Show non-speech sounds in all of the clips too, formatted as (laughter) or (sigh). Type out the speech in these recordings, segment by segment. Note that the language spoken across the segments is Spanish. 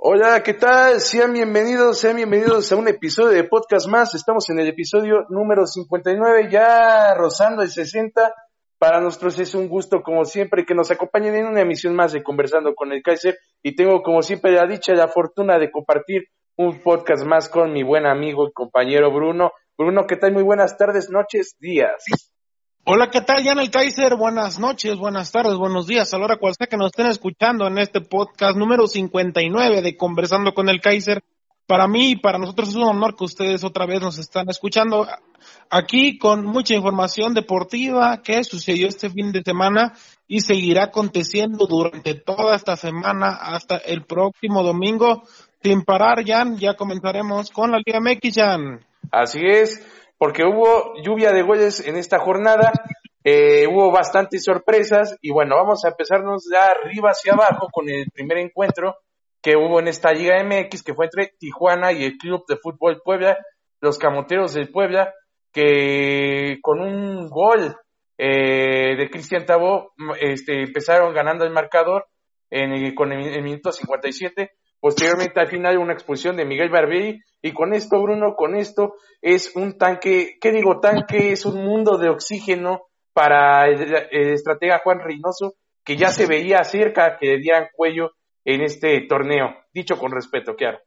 Hola, ¿qué tal? Sean bienvenidos, sean bienvenidos a un episodio de podcast más. Estamos en el episodio número 59, ya rozando el 60. Para nosotros es un gusto, como siempre, que nos acompañen en una emisión más de Conversando con el Kaiser. Y tengo, como siempre, la dicha y la fortuna de compartir un podcast más con mi buen amigo y compañero Bruno. Bruno, ¿qué tal? Muy buenas tardes, noches, días. Hola, ¿qué tal, Jan el Kaiser? Buenas noches, buenas tardes, buenos días, a la hora cual sea que nos estén escuchando en este podcast número 59 de Conversando con el Kaiser. Para mí y para nosotros es un honor que ustedes otra vez nos están escuchando aquí con mucha información deportiva que sucedió este fin de semana y seguirá aconteciendo durante toda esta semana hasta el próximo domingo. Sin parar, Jan, ya comenzaremos con la Liga MX, Jan. Así es porque hubo lluvia de goles en esta jornada, eh, hubo bastantes sorpresas y bueno, vamos a empezarnos de arriba hacia abajo con el primer encuentro que hubo en esta Liga MX, que fue entre Tijuana y el Club de Fútbol Puebla, los Camoteros del Puebla, que con un gol eh, de Cristian Tabó este, empezaron ganando el marcador en, con el, el minuto 57 Posteriormente, al final, una expulsión de Miguel Barbieri. Y con esto, Bruno, con esto, es un tanque, ¿qué digo? Tanque es un mundo de oxígeno para el, estratega Juan Reynoso, que ya se veía cerca que le dieran cuello en este torneo. Dicho con respeto, claro.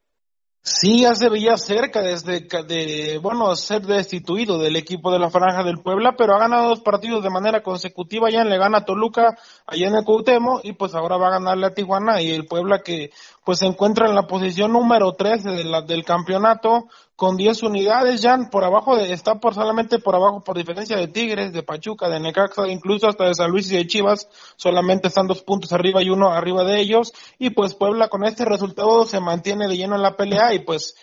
Sí, ya se veía cerca desde de, bueno, ser destituido del equipo de la Franja del Puebla, pero ha ganado dos partidos de manera consecutiva, ya le gana a Toluca, allá en el Cuauhtémoc, y pues ahora va a ganarle a Tijuana y el Puebla que pues se encuentra en la posición número 13 de la, del campeonato con 10 unidades, ya por abajo de, está por solamente por abajo por diferencia de Tigres, de Pachuca, de Necaxa, incluso hasta de San Luis y de Chivas, solamente están dos puntos arriba y uno arriba de ellos, y pues Puebla con este resultado se mantiene de lleno en la pelea y pues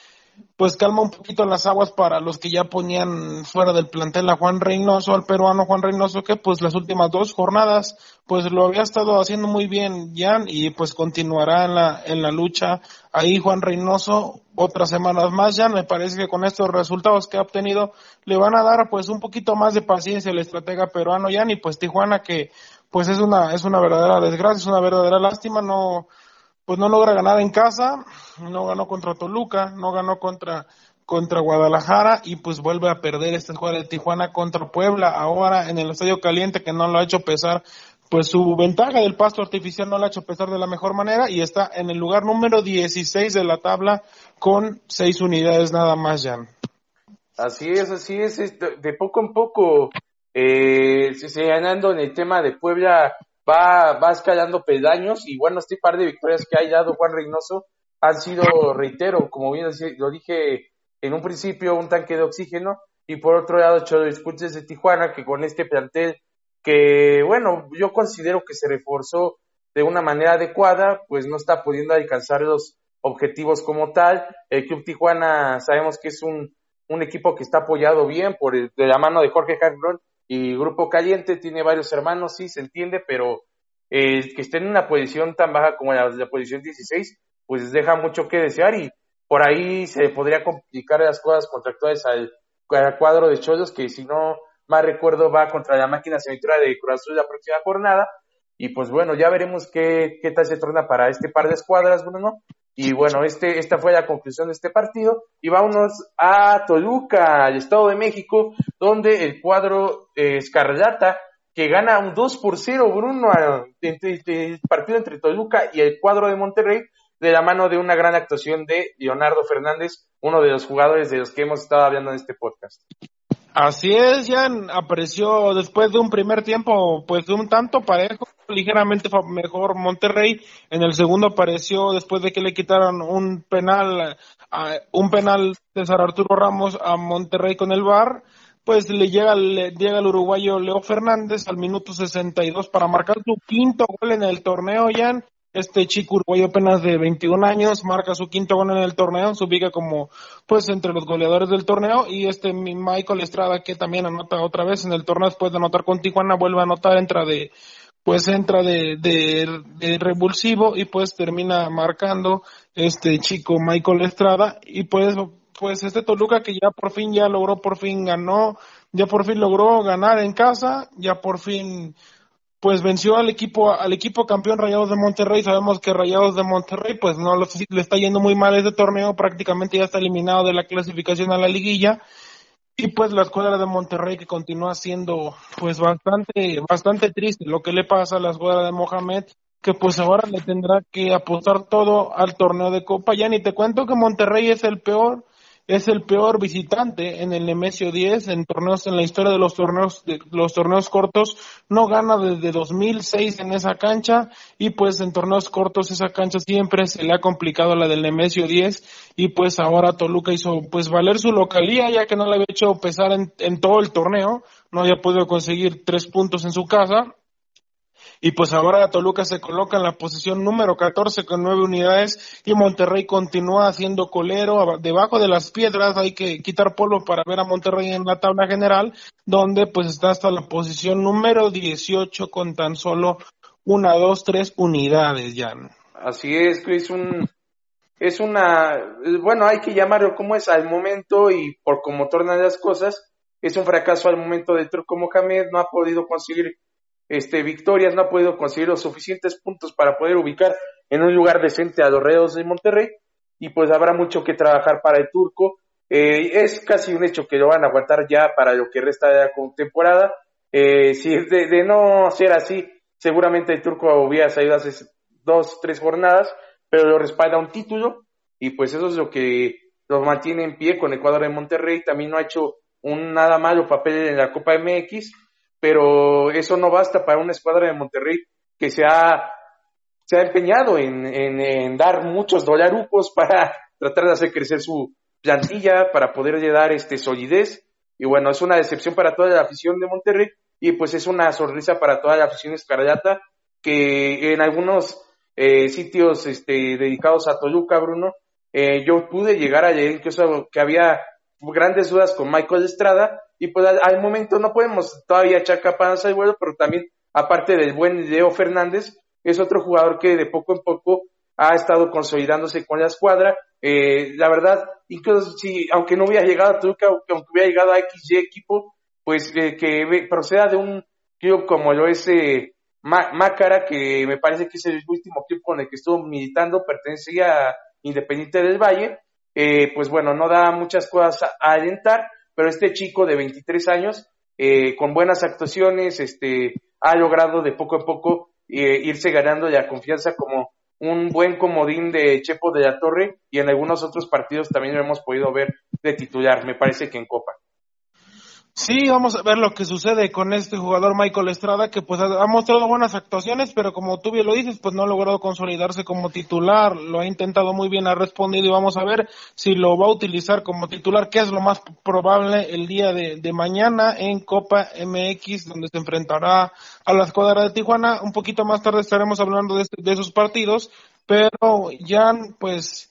pues calma un poquito las aguas para los que ya ponían fuera del plantel a Juan Reynoso, al peruano Juan Reynoso, que pues las últimas dos jornadas pues lo había estado haciendo muy bien Jan y pues continuará en la, en la lucha ahí Juan Reynoso otras semanas más. Ya me parece que con estos resultados que ha obtenido le van a dar pues un poquito más de paciencia al estratega peruano Jan y pues Tijuana que pues es una es una verdadera desgracia, es una verdadera lástima, no pues no logra ganar en casa, no ganó contra Toluca, no ganó contra contra Guadalajara y pues vuelve a perder este juego de Tijuana contra Puebla ahora en el Estadio Caliente que no lo ha hecho pesar pues su ventaja del pasto artificial no lo ha hecho pesar de la mejor manera y está en el lugar número 16 de la tabla con seis unidades nada más, Jan. Así es, así es, de poco en poco eh, se ganando en el tema de Puebla va, va escalando pedaños y bueno, este par de victorias que ha dado Juan Reynoso han sido, reitero, como bien lo dije en un principio, un tanque de oxígeno y por otro lado, hecho discursos de Tijuana que con este plantel que, bueno, yo considero que se reforzó de una manera adecuada, pues no está pudiendo alcanzar los objetivos como tal. El Club Tijuana sabemos que es un, un equipo que está apoyado bien por el, de la mano de Jorge Jarrón y Grupo Caliente tiene varios hermanos, sí, se entiende, pero eh, que esté en una posición tan baja como la, la posición 16, pues deja mucho que desear y por ahí se podría complicar las cosas contractuales al, al cuadro de Cholos, que si no más recuerdo va contra la máquina cementera de Cruz Azul la próxima jornada. Y pues bueno, ya veremos qué, qué tal se torna para este par de escuadras, Bruno. Y bueno, este, esta fue la conclusión de este partido. Y vámonos a Toluca, al Estado de México, donde el cuadro eh, Escarlata, que gana un 2 por 0, Bruno, entre, el partido entre Toluca y el cuadro de Monterrey, de la mano de una gran actuación de Leonardo Fernández, uno de los jugadores de los que hemos estado hablando en este podcast. Así es, Jan, apareció después de un primer tiempo, pues de un tanto parejo, ligeramente mejor Monterrey. En el segundo apareció después de que le quitaron un penal, un penal César Arturo Ramos a Monterrey con el VAR. Pues le llega, le llega el uruguayo Leo Fernández al minuto 62 para marcar su quinto gol en el torneo, Jan. Este chico uruguayo apenas de 21 años marca su quinto gol en el torneo, se ubica como pues entre los goleadores del torneo y este Michael Estrada que también anota otra vez en el torneo después de anotar con Tijuana vuelve a anotar, entra de pues entra de, de, revulsivo y pues termina marcando este chico Michael Estrada y pues pues este Toluca que ya por fin ya logró por fin ganó ya por fin logró ganar en casa ya por fin pues venció al equipo al equipo campeón Rayados de Monterrey. Sabemos que Rayados de Monterrey pues no le está yendo muy mal este torneo, prácticamente ya está eliminado de la clasificación a la liguilla. Y pues la escuadra de Monterrey que continúa siendo pues bastante bastante triste lo que le pasa a la escuadra de Mohamed que pues ahora le tendrá que apostar todo al torneo de Copa. Ya ni te cuento que Monterrey es el peor es el peor visitante en el Nemesio 10 en torneos en la historia de los torneos de los torneos cortos. No gana desde 2006 en esa cancha y pues en torneos cortos esa cancha siempre se le ha complicado la del Nemesio 10 y pues ahora Toluca hizo pues valer su localía ya que no le había hecho pesar en, en todo el torneo. No había podido conseguir tres puntos en su casa y pues ahora Toluca se coloca en la posición número 14 con nueve unidades y Monterrey continúa haciendo colero debajo de las piedras. Hay que quitar polvo para ver a Monterrey en la tabla general, donde pues está hasta la posición número 18 con tan solo una, dos, tres unidades ya. Así es, es un es una bueno hay que llamarlo como es al momento y por cómo tornan las cosas es un fracaso al momento de Turco Mohamed no ha podido conseguir este, victorias, no ha podido conseguir los suficientes puntos para poder ubicar en un lugar decente a los Reos de Monterrey y pues habrá mucho que trabajar para el turco. Eh, es casi un hecho que lo van a aguantar ya para lo que resta de la temporada. Eh, si de, de, no ser así, seguramente el turco hubiera salido hace dos, tres jornadas, pero lo respalda un título y pues eso es lo que los mantiene en pie con Ecuador en Monterrey. También no ha hecho un nada malo papel en la Copa MX pero eso no basta para una escuadra de Monterrey que se ha, se ha empeñado en, en, dar muchos dolarucos (laughs) para tratar de hacer crecer su plantilla, para poderle dar este solidez. Y bueno, es una decepción para toda la afición de Monterrey y pues es una sonrisa para toda la afición escarlata que en algunos eh, sitios este, dedicados a Toluca, Bruno, eh, yo pude llegar a leer que había grandes dudas con Michael Estrada y pues al, momento no podemos todavía echar capanas al vuelo, pero también aparte del buen Leo Fernández, es otro jugador que de poco en poco ha estado consolidándose con la escuadra. Eh, la verdad, incluso si, aunque no hubiera llegado a Toluca, aunque hubiera llegado a XY equipo, pues eh, que proceda de un club como lo es eh, Mácara, que me parece que es el último club con el que estuvo militando, pertenecía a Independiente del Valle, eh, pues bueno, no da muchas cosas a, alentar, pero este chico de 23 años, eh, con buenas actuaciones, este, ha logrado de poco a poco eh, irse ganando la confianza como un buen comodín de Chepo de la Torre y en algunos otros partidos también lo hemos podido ver de titular, me parece que en Copa. Sí, vamos a ver lo que sucede con este jugador Michael Estrada, que pues ha mostrado buenas actuaciones, pero como tú bien lo dices, pues no ha logrado consolidarse como titular, lo ha intentado muy bien, ha respondido y vamos a ver si lo va a utilizar como titular, que es lo más probable el día de, mañana en Copa MX, donde se enfrentará a la escuadra de Tijuana. Un poquito más tarde estaremos hablando de, de esos partidos, pero ya pues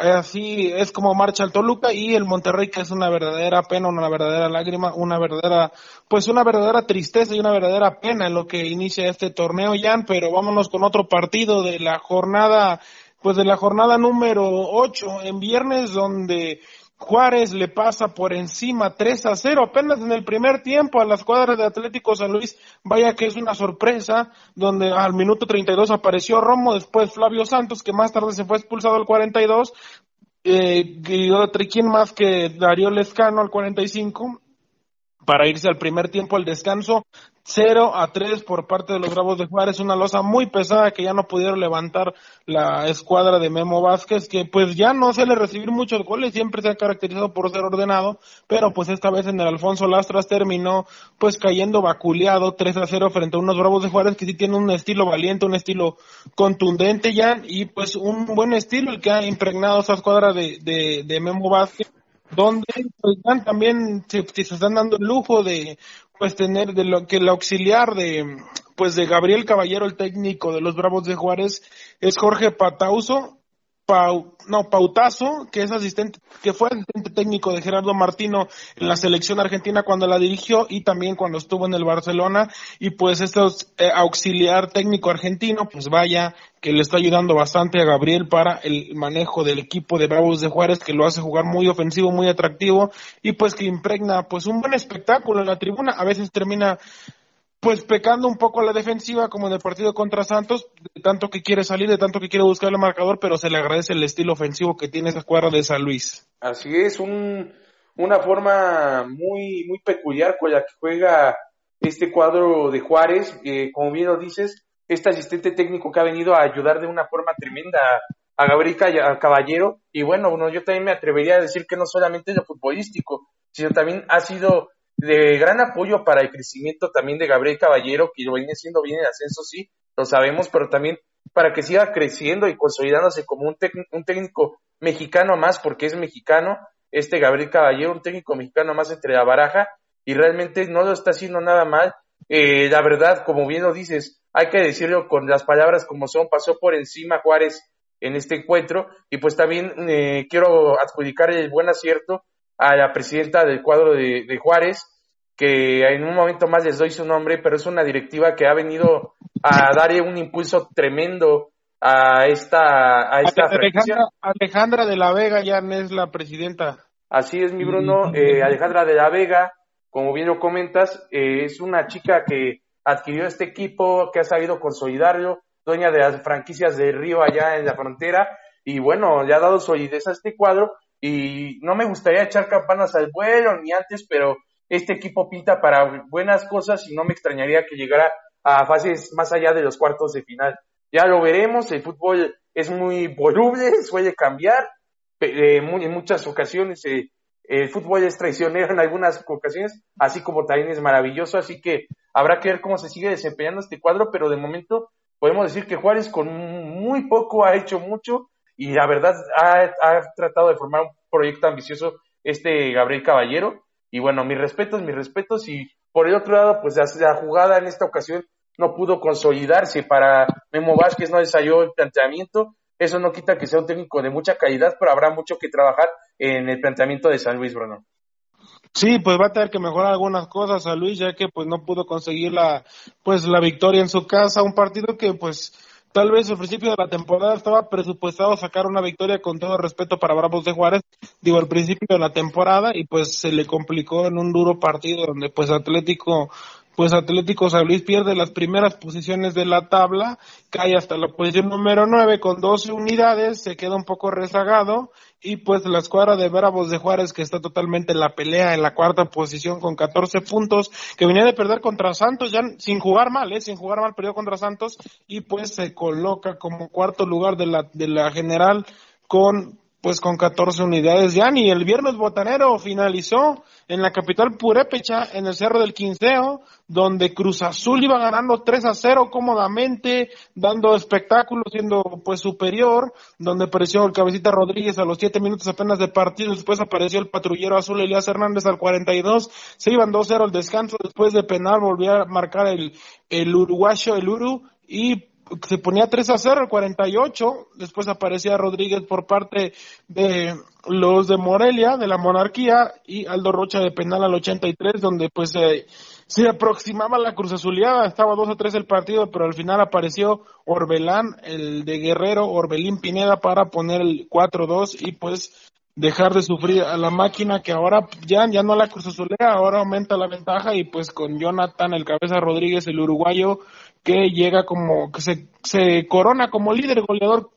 Así es como marcha el Toluca y el Monterrey que es una verdadera pena, una verdadera lágrima, una verdadera, pues una verdadera tristeza y una verdadera pena en lo que inicia este torneo, Jan, pero vámonos con otro partido de la jornada, pues de la jornada número 8 en viernes donde Juárez le pasa por encima 3 a 0 apenas en el primer tiempo a las cuadras de Atlético San Luis. Vaya que es una sorpresa, donde al minuto 32 apareció Romo, después Flavio Santos, que más tarde se fue expulsado al 42, eh, y ¿quién más que Darío Lescano al 45? para irse al primer tiempo al descanso. 0 a 3 por parte de los Bravos de Juárez, una losa muy pesada que ya no pudieron levantar la escuadra de Memo Vázquez, que pues ya no suele recibir muchos goles, siempre se ha caracterizado por ser ordenado, pero pues esta vez en el Alfonso Lastras terminó pues cayendo vaculeado 3 a 0 frente a unos Bravos de Juárez que sí tienen un estilo valiente, un estilo contundente ya, y pues un buen estilo el que ha impregnado esa escuadra de, de, Memo Vázquez donde pues, también se, se, están dando el lujo de pues tener de lo que el auxiliar de pues de Gabriel Caballero el técnico de los Bravos de Juárez es Jorge Patauso Pau, no, Pautazo, que es asistente, que fue asistente técnico de Gerardo Martino en la selección argentina cuando la dirigió y también cuando estuvo en el Barcelona. Y pues este auxiliar técnico argentino, pues vaya que le está ayudando bastante a Gabriel para el manejo del equipo de Bravos de Juárez que lo hace jugar muy ofensivo, muy atractivo y pues que impregna pues un buen espectáculo en la tribuna, a veces termina pues pecando un poco a la defensiva como en el partido contra Santos, de tanto que quiere salir, de tanto que quiere buscar el marcador, pero se le agradece el estilo ofensivo que tiene esa cuadra de San Luis. Así es, un, una forma muy, muy peculiar con la que juega este cuadro de Juárez, como bien lo dices, este asistente técnico que ha venido a ayudar de una forma tremenda a Gabriel Caballero, y bueno, yo también me atrevería a decir que no solamente es lo futbolístico, sino también ha sido de gran apoyo para el crecimiento también de Gabriel Caballero, que lo viene siendo bien en ascenso, sí, lo sabemos, pero también para que siga creciendo y consolidándose como un, un técnico mexicano más, porque es mexicano, este Gabriel Caballero, un técnico mexicano más entre la baraja, y realmente no lo está haciendo nada mal. Eh, la verdad, como bien lo dices, hay que decirlo con las palabras como son, pasó por encima Juárez en este encuentro, y pues también eh, quiero adjudicar el buen acierto a la presidenta del cuadro de, Juárez, que en un momento más les doy su nombre, pero es una directiva que ha venido a darle un impulso tremendo a esta a esta Alejandra, Alejandra, de la Vega ya es la presidenta. Así es, mi Bruno. Eh, Alejandra de la Vega, como bien lo comentas, eh, es una chica que adquirió este equipo, que ha sabido consolidarlo, dueña de las franquicias de Río allá en la frontera, y bueno, le ha dado solidez a este cuadro y no me gustaría echar campanas al vuelo ni antes, pero este equipo pinta para buenas cosas y no me extrañaría que llegara a fases más allá de los cuartos de final. Ya lo veremos, el fútbol es muy voluble, suele cambiar, eh, en muchas ocasiones eh, el fútbol es traicionero en algunas ocasiones, así como también es maravilloso, así que habrá que ver cómo se sigue desempeñando este cuadro, pero de momento podemos decir que Juárez con muy poco ha hecho mucho y la verdad ha, tratado de formar un proyecto ambicioso este Gabriel Caballero. Y bueno, mis respetos, mis respetos. Y por el otro lado, pues la, jugada en esta ocasión no pudo consolidarse para Memo Vázquez, no ensayó el planteamiento. Eso no quita que sea un técnico de mucha calidad, pero habrá mucho que trabajar en el planteamiento de San Luis, Bruno. Sí, pues va a tener que mejorar algunas cosas a Luis, ya que pues no pudo conseguir la, pues la victoria en su casa, un partido que pues Tal vez al principio de la temporada estaba presupuestado sacar una victoria con todo respeto para Bravos de Juárez, digo al principio de la temporada y pues se le complicó en un duro partido donde pues Atlético pues Atlético San Luis pierde las primeras posiciones de la tabla, cae hasta la posición número 9 con 12 unidades, se queda un poco rezagado y pues la escuadra de Bravos de Juárez que está totalmente en la pelea en la cuarta posición con 14 puntos, que venía de perder contra Santos ya sin jugar mal, ¿eh? sin jugar mal perdió contra Santos y pues se coloca como cuarto lugar de la, de la general con pues con 14 unidades ya ni el viernes botanero finalizó en la capital purépecha en el Cerro del Quinceo donde Cruz Azul iba ganando 3 a 0 cómodamente dando espectáculo siendo pues superior donde apareció el cabecita Rodríguez a los 7 minutos apenas de partido después apareció el patrullero azul Elías Hernández al 42 se iban 2-0 al descanso después de penal volvió a marcar el, el uruguayo el Uru y se ponía 3 a 0 el 48, después aparecía Rodríguez por parte de los de Morelia, de la monarquía, y Aldo Rocha de penal al 83, donde pues se aproximaba la Cruz Azuleada, estaba 2 a 3 el partido, pero al final apareció Orbelán, el de Guerrero, Orbelín Pineda para poner el 4-2 y pues dejar de sufrir a la máquina que ahora ya, ya no la Cruz Azulea, ahora aumenta la ventaja y pues con Jonathan, el cabeza Rodríguez, el uruguayo, que llega como, que se, se corona como líder goleador,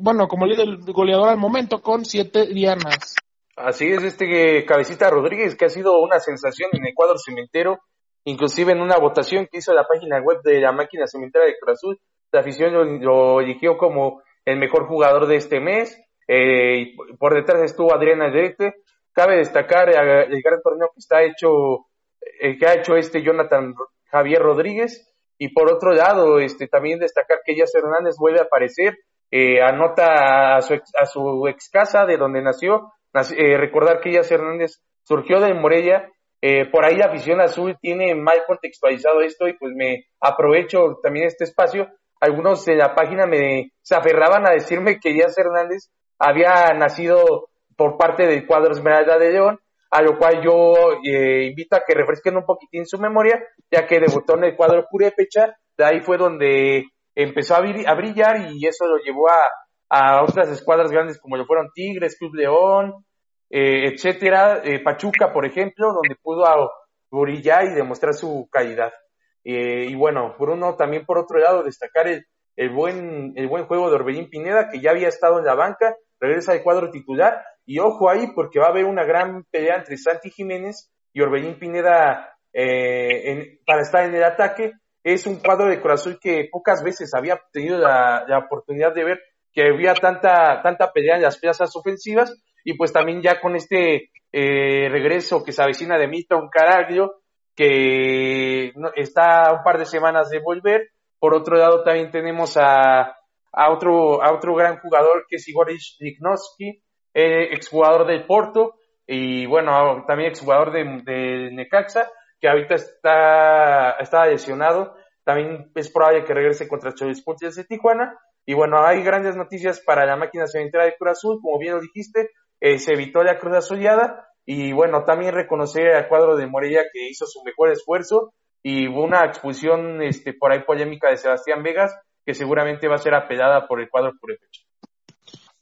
bueno, como líder goleador al momento con siete dianas. Así es, este Cabecita Rodríguez, que ha sido una sensación en el cuadro cementero, inclusive en una votación que hizo la página web de la máquina cementera de Cruz la afición lo, eligió como el mejor jugador de este mes, eh, por detrás estuvo Adriana Drete, cabe destacar el, gran torneo que está hecho, el que ha hecho este Jonathan Javier Rodríguez, y por otro lado, este, también destacar que Elías Hernández vuelve a aparecer, eh, anota a su, ex, a su ex casa de donde nació, eh, recordar que Elías Hernández surgió de Morella, eh, por ahí la afición azul tiene mal contextualizado esto y pues me aprovecho también este espacio. Algunos de la página me se aferraban a decirme que Elías Hernández había nacido por parte del cuadro Esmeralda de León a lo cual yo eh, invito a que refresquen un poquitín su memoria, ya que debutó en el cuadro Purépecha, de ahí fue donde empezó a, brillar y eso lo llevó a, a, otras escuadras grandes como lo fueron Tigres, Club León, eh, etcétera, eh, Pachuca, por ejemplo, donde pudo brillar y demostrar su calidad. Y bueno, Bruno, también por otro lado, destacar el, el, buen, el buen juego de Orbelín Pineda, que ya había estado en la banca, regresa al cuadro titular, y ojo ahí, porque va a haber una gran pelea entre Santi Jiménez y Orbelín Pineda eh, para estar en el ataque. Es un cuadro de corazón que pocas veces había tenido la, la oportunidad de ver que había tanta, tanta pelea en las plazas ofensivas, y pues también ya con este eh, regreso que se avecina de Milton Caraglio, que está a un par de semanas de volver. Por otro lado, también tenemos a, a, otro, a otro gran jugador que es Igor Lichnowsky, eh, exjugador del Porto, y bueno, también exjugador de, de Necaxa, que ahorita está, está lesionado. También es probable que regrese contra Chovisportes de Tijuana. Y bueno, hay grandes noticias para la máquina cementera de Cruz Azul, como bien lo dijiste, eh, se evitó la Cruz Azuleada y bueno, también reconocer al cuadro de Morella que hizo su mejor esfuerzo y hubo una expulsión este, por ahí polémica de Sebastián Vegas que seguramente va a ser apelada por el cuadro Purepecha.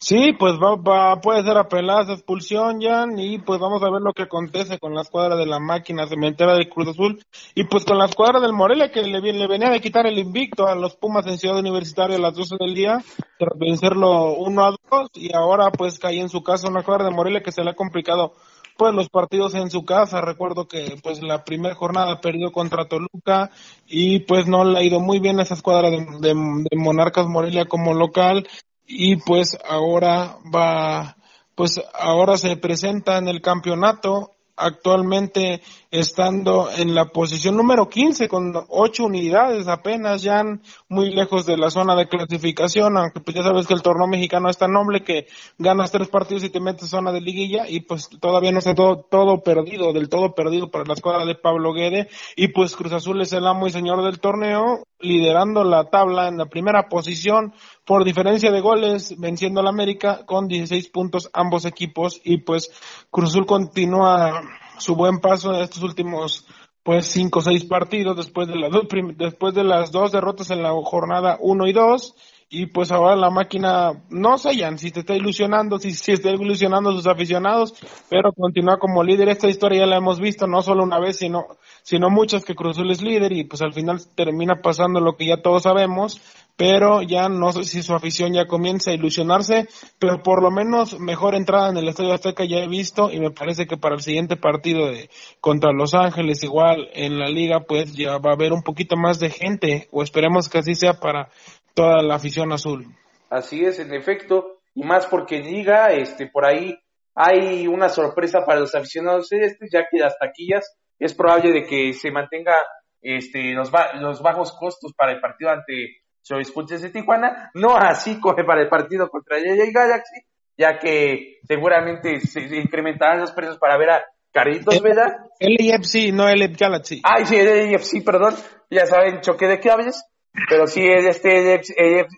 Sí, pues va, va, puede ser apelada esa expulsión, Jan, y pues vamos a ver lo que acontece con la escuadra de la máquina cementera de Cruz Azul y pues con la escuadra del Morelia que le, le venía de quitar el invicto a los Pumas en Ciudad Universitaria a las 12 del día, tras vencerlo 1 a 2 y ahora pues cae en su casa una escuadra de Morelia que se le ha complicado pues los partidos en su casa. Recuerdo que pues la primera jornada perdió contra Toluca y pues no le ha ido muy bien esa escuadra de, de Monarcas Morelia como local y pues ahora va, pues ahora se presenta en el campeonato actualmente estando en la posición número 15 con ocho unidades apenas ya muy lejos de la zona de clasificación, aunque pues ya sabes que el torneo mexicano es tan noble que ganas tres partidos y te metes zona de liguilla y pues todavía no está todo, todo perdido, del todo perdido para la escuadra de Pablo Guede y pues Cruz Azul es el amo y señor del torneo, liderando la tabla en la primera posición por diferencia de goles, venciendo al América con 16 puntos ambos equipos y pues Cruz Azul continúa su buen paso en estos últimos pues cinco o seis partidos después de las dos después de las dos derrotas en la jornada 1 y 2 y pues ahora la máquina no sé si te está ilusionando si, si está ilusionando sus aficionados pero continúa como líder. Esta historia ya la hemos visto no solo una vez sino sino muchas que Cruzul es líder y pues al final termina pasando lo que ya todos sabemos pero ya no sé si su afición ya comienza a ilusionarse, pero por lo menos mejor entrada en el Estadio Azteca ya he visto y me parece que para el siguiente partido de contra Los Ángeles igual en la liga pues ya va a haber un poquito más de gente o esperemos que así sea para toda la afición azul. Así es, en efecto, y más porque en liga este por ahí hay una sorpresa para los aficionados celestes ya que las taquillas es probable de que se mantenga este los, los bajos costos para el partido ante Choice de Tijuana, no así como para el partido contra y Galaxy, ya que seguramente se incrementarán los precios para ver a Carlitos Vela. LAFC, no el Galaxy. Ay, sí, el LAFC, perdón, ya saben, choque de cables, pero sí es este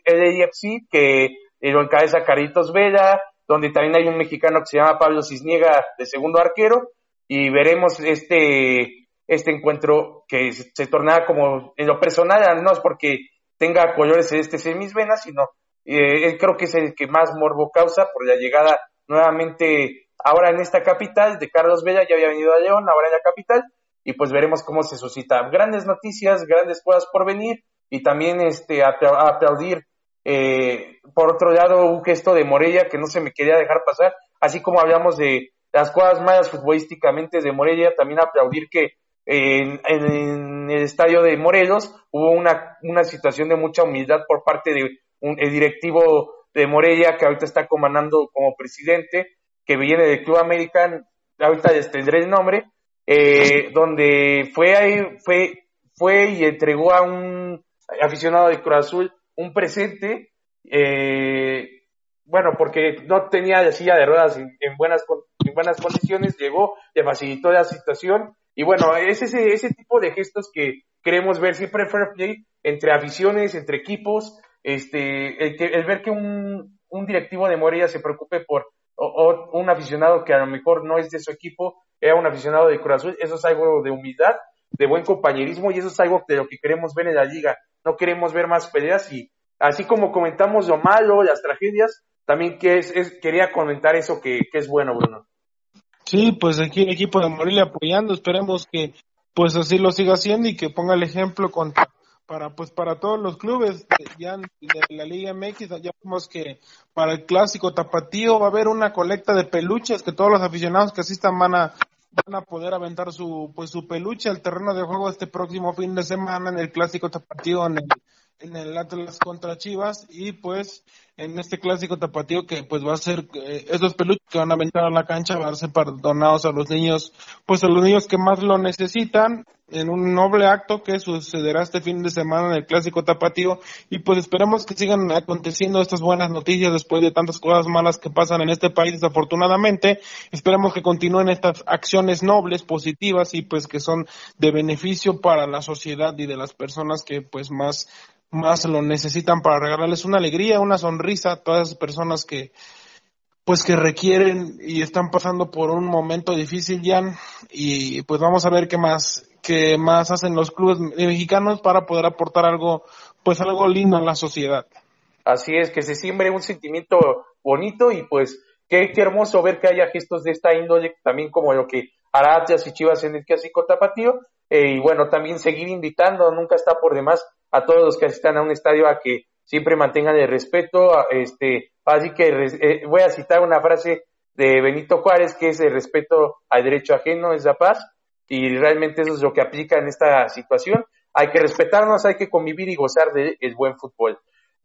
LAFC que lo encabeza Carlitos Vela, donde también hay un mexicano que se llama Pablo Cisniega de segundo arquero, y veremos este, este encuentro que se, se tornará como en lo personal, no es porque tenga colores celestes en mis venas, sino eh, creo que es el que más morbo causa por la llegada nuevamente ahora en esta capital de Carlos Bella, ya había venido a León, ahora en la capital, y pues veremos cómo se suscita. Grandes noticias, grandes cosas por venir, y también este aplaudir eh, por otro lado un gesto de Morella que no se me quería dejar pasar, así como hablamos de las cosas malas futbolísticamente de Morella, también aplaudir que en, en, el estadio de Morelos hubo una, una situación de mucha humildad por parte de un el directivo de Morelia que ahorita está comandando como presidente, que viene del Club American, ahorita les tendré el nombre, eh, donde fue ahí, fue, fue y entregó a un aficionado de Cruz Azul un presente, eh, bueno, porque no tenía silla de ruedas en, en, buenas, en buenas condiciones, llegó, le facilitó la situación y bueno, es ese, ese tipo de gestos que queremos ver siempre fair play entre aficiones, entre equipos, este, el, que, el ver que un, un directivo de Morelia se preocupe por un aficionado que a lo mejor no es de su equipo, era un aficionado de Cruz Azul, eso es algo de humildad, de buen compañerismo y eso es algo de lo que queremos ver en la liga. No queremos ver más peleas y así como comentamos lo malo, las tragedias, también que es, es quería comentar eso que, que es bueno, Bruno. Sí, pues aquí el equipo de Morelia apoyando, esperemos que pues así lo siga haciendo y que ponga el ejemplo contra para pues para todos los clubes ya de la Liga MX ya vemos que para el clásico tapatío va a haber una colecta de peluches que todos los aficionados que asistan van a van a poder aventar su pues su peluche al terreno de juego este próximo fin de semana en el clásico tapatío en en el Atlas contra Chivas y pues en este clásico tapatío que pues va a ser eh, esos peluches que van a aventar a la cancha van a ser donados a los niños pues a los niños que más lo necesitan en un noble acto que sucederá este fin de semana en el clásico tapatío. Y pues esperamos que sigan aconteciendo estas buenas noticias después de tantas cosas malas que pasan en este país desafortunadamente. Esperamos que continúen estas acciones nobles positivas y pues que son de beneficio para la sociedad y de las personas que pues más más lo necesitan para regalarles una alegría, una sonrisa a todas esas personas que pues que requieren y están pasando por un momento difícil ya y pues vamos a ver qué más qué más hacen los clubes mexicanos para poder aportar algo pues algo lindo a la sociedad. Así es que se siembre un sentimiento bonito y pues qué, qué hermoso ver que haya gestos de esta índole también como lo que hará y Chivas en el clásico tapatío eh, y bueno también seguir invitando nunca está por demás a todos los que asistan a un estadio a que siempre mantengan el respeto. Este, así que eh, voy a citar una frase de Benito Juárez que es el respeto al derecho ajeno es la paz y realmente eso es lo que aplica en esta situación. Hay que respetarnos, hay que convivir y gozar del buen fútbol.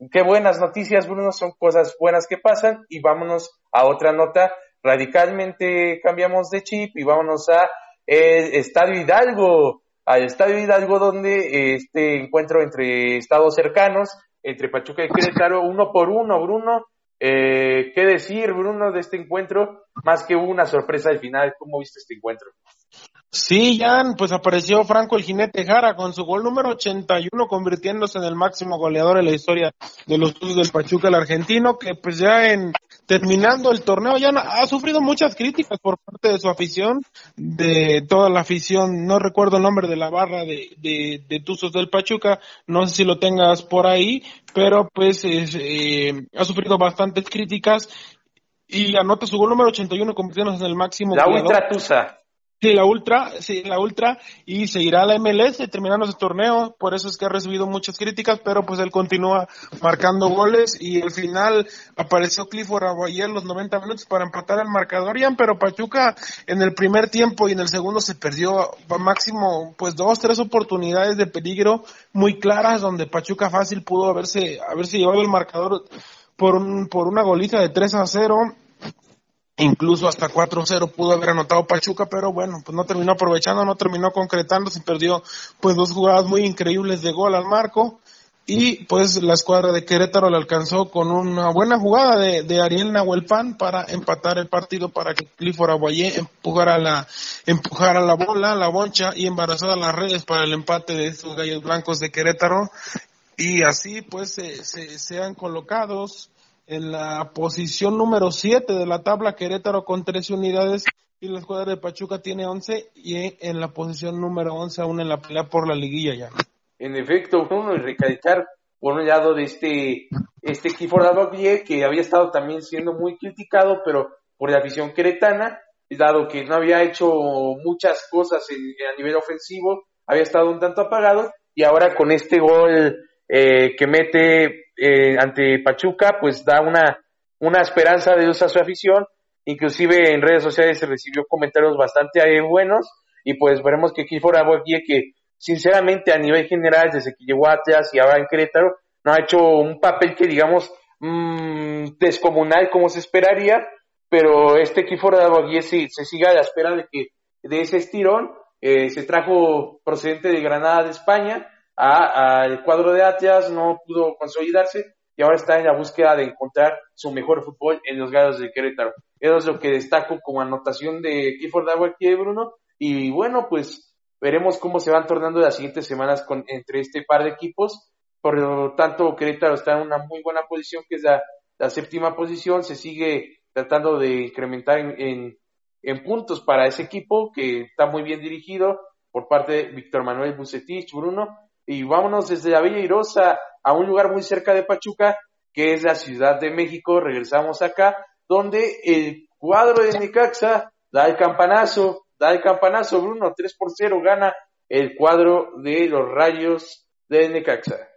Qué buenas noticias, Bruno, son cosas buenas que pasan y vámonos a otra nota. Radicalmente cambiamos de chip y vámonos a Estadio Hidalgo al Estadio Hidalgo, donde este encuentro entre estados cercanos, entre Pachuca y Querétaro, uno por uno, Bruno. Eh, ¿Qué decir, Bruno, de este encuentro? Más que una sorpresa al final, ¿cómo viste este encuentro? Sí, Jan, pues apareció Franco el jinete Jara con su gol número 81, convirtiéndose en el máximo goleador en la historia de los del Pachuca, el argentino, que pues ya en terminando el torneo ya ha sufrido muchas críticas por parte de su afición, de toda la afición, no recuerdo el nombre de la barra de, de, de Tuzos del Pachuca, no sé si lo tengas por ahí, pero pues eh, ha sufrido bastantes críticas y anota su gol número 81 convirtiéndose en el máximo la Ultra Tusa. Sí, la Ultra, sí, la Ultra, y seguirá la MLS terminando ese torneo, por eso es que ha recibido muchas críticas, pero pues él continúa marcando goles y al final apareció Clifford Aguayer los 90 minutos para empatar el marcador, Ian, pero Pachuca en el primer tiempo y en el segundo se perdió máximo pues dos, tres oportunidades de peligro muy claras donde Pachuca fácil pudo haberse, haberse llevado el marcador por un, por una golita de 3 a 0 incluso hasta 4-0 pudo haber anotado Pachuca, pero bueno, pues no terminó aprovechando, no terminó concretando, se perdió pues dos jugadas muy increíbles de gol al marco. Y pues la escuadra de Querétaro le alcanzó con una buena jugada de, de Ariel Nahuelpan para empatar el partido para que Clifford Aguayé empujara la, empujara la bola, la boncha y embarazara las redes para el empate de estos gallos blancos de Querétaro. Y así pues se, se, sean colocados en la posición número 7 de la tabla Querétaro con 13 unidades y la escuadra de Pachuca tiene 11 y en la posición número 11 aún en la pelea por la liguilla ya. En efecto, uno y recalcar por un lado de este, este Clifford Aboglie, que había estado también siendo muy criticado, pero por la afición queretana, dado que no había hecho muchas cosas a nivel ofensivo, había estado un tanto apagado, y ahora con este gol eh, que mete eh, ante Pachuca, pues da una, una esperanza de Dios a su afición. Inclusive en redes sociales se recibió comentarios bastante buenos. Y pues veremos que aquí fuera que sinceramente a nivel general desde que llegó a Atlas y ahora en Querétaro no ha hecho un papel que digamos mmm, descomunal como se esperaría, pero este equipo de se, se sigue a la espera de que de ese estirón. Eh, se trajo procedente de Granada de España al cuadro de Atlas, no pudo consolidarse y ahora está en la búsqueda de encontrar su mejor fútbol en los Gallos de Querétaro. Eso es lo que destaco como anotación de Clifford aquí, Bruno. Y bueno, pues veremos cómo se van tornando las siguientes semanas con, entre este par de equipos. Por lo tanto, Querétaro está en una muy buena posición, que es la, séptima posición. Se sigue tratando de incrementar en, en, puntos para ese equipo, que está muy bien dirigido por parte de Víctor Manuel Bucetich, Bruno y vámonos desde la Villa Irosa a un lugar muy cerca de Pachuca, que es la Ciudad de México. Regresamos acá, donde el cuadro de Necaxa da el campanazo, da el campanazo, Bruno, 3 por 0 gana el cuadro de los Rayos de Necaxa.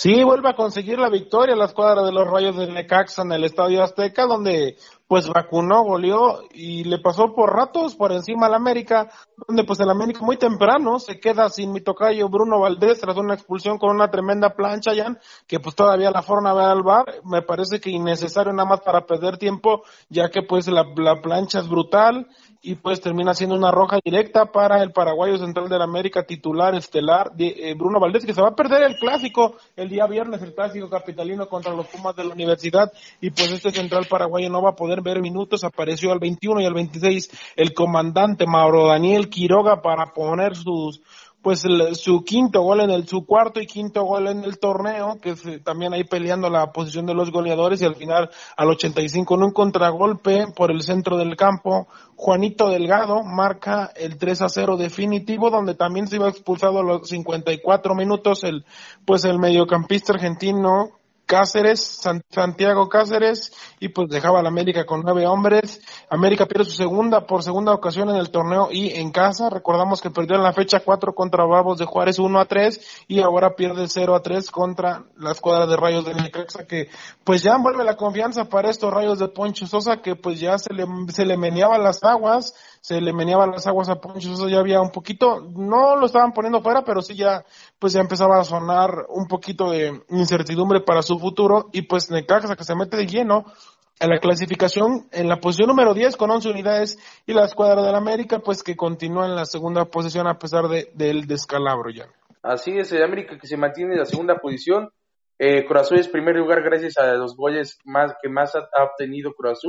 Sí, vuelve a conseguir la victoria la escuadra de los Rayos de Necaxa en el Estadio Azteca, donde pues vacunó, goleó y le pasó por ratos por encima al América, donde pues el América muy temprano se queda sin mi tocayo Bruno Valdés tras una expulsión con una tremenda plancha, ya que pues todavía la forma ver al bar, me parece que innecesario nada más para perder tiempo, ya que pues la, la plancha es brutal y pues termina siendo una roja directa para el paraguayo central del América titular estelar de, eh, Bruno Valdés que se va a perder el clásico el día viernes el clásico capitalino contra los Pumas de la Universidad. Y pues este central paraguayo no va a poder ver minutos apareció al 21 y al 26 el comandante Mauro Daniel Quiroga para poner sus pues su quinto gol en el, su cuarto y quinto gol en el torneo, que es, también ahí peleando la posición de los goleadores y al final al 85 en un contragolpe por el centro del campo, Juanito Delgado marca el 3 a 0 definitivo, donde también se iba expulsado a los 54 minutos el, pues el mediocampista argentino Cáceres, Santiago Cáceres, y pues dejaba a la América con nueve hombres. América pierde su segunda, por segunda ocasión en el torneo y en casa. Recordamos que perdió en la fecha cuatro contra Bravos de Juárez 1 a 3 y ahora pierde 0 a 3 contra la escuadra de Rayos de Necaxa que pues ya vuelve la confianza para estos Rayos de Poncho Sosa que pues ya se le, se le meneaban las aguas se le meneaban las aguas a Poncho Sosa, ya había un poquito, no lo estaban poniendo fuera, pero sí ya, pues ya empezaba a sonar un poquito de incertidumbre para su futuro, y pues Necaxa que se mete de lleno a la clasificación en la posición número 10 con 11 unidades, y la escuadra del América, pues que continúa en la segunda posición a pesar de, del descalabro ya. Así es, el América que se mantiene en la segunda posición, eh, Azul es primer lugar gracias a los goles más que más ha, obtenido Cruz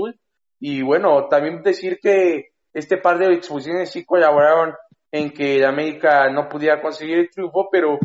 y bueno, también decir que este par de expulsiones sí colaboraron en que América no pudiera conseguir el triunfo, pero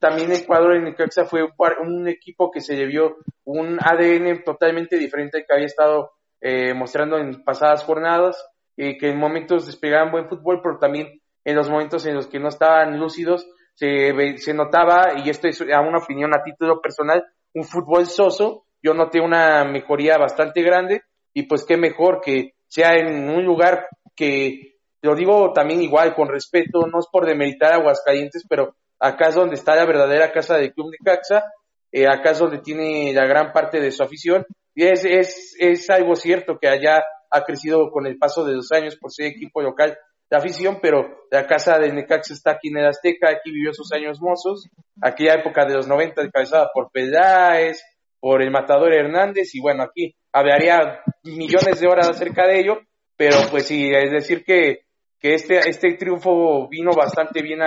también el cuadro de Necaxa fue un, equipo que se debió un ADN totalmente diferente al que había estado eh, mostrando en pasadas jornadas, y que en momentos despegaban buen fútbol, pero también en los momentos en los que no estaban lúcidos se, se notaba, y esto es una opinión a título personal, un fútbol soso. Yo noté una mejoría bastante grande y pues qué mejor que sea en un lugar que lo digo también igual, con respeto, no es por demeritar a Aguascalientes, pero acá es donde está la verdadera casa del Club de Caxa, eh, acá es donde tiene la gran parte de su afición, y es, es, es algo cierto que allá ha crecido con el paso de los años por ser equipo local de afición, pero la casa de Necaxa está aquí en el Azteca, aquí vivió sus años mozos, aquella época de los 90 encabezada por Peláez, por el Matador Hernández, y bueno, aquí hablaría millones de horas acerca de ello, pero pues sí, es decir que, que este, este triunfo vino bastante bien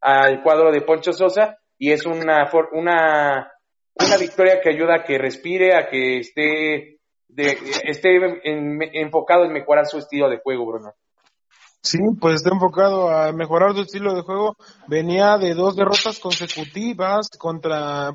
al cuadro de Poncho Sosa y es una, una, una victoria que ayuda a que respire, a que esté, de, esté enfocado en mejorar su estilo de juego, Bruno. Sí, pues está enfocado a mejorar su estilo de juego. Venía de dos derrotas consecutivas contra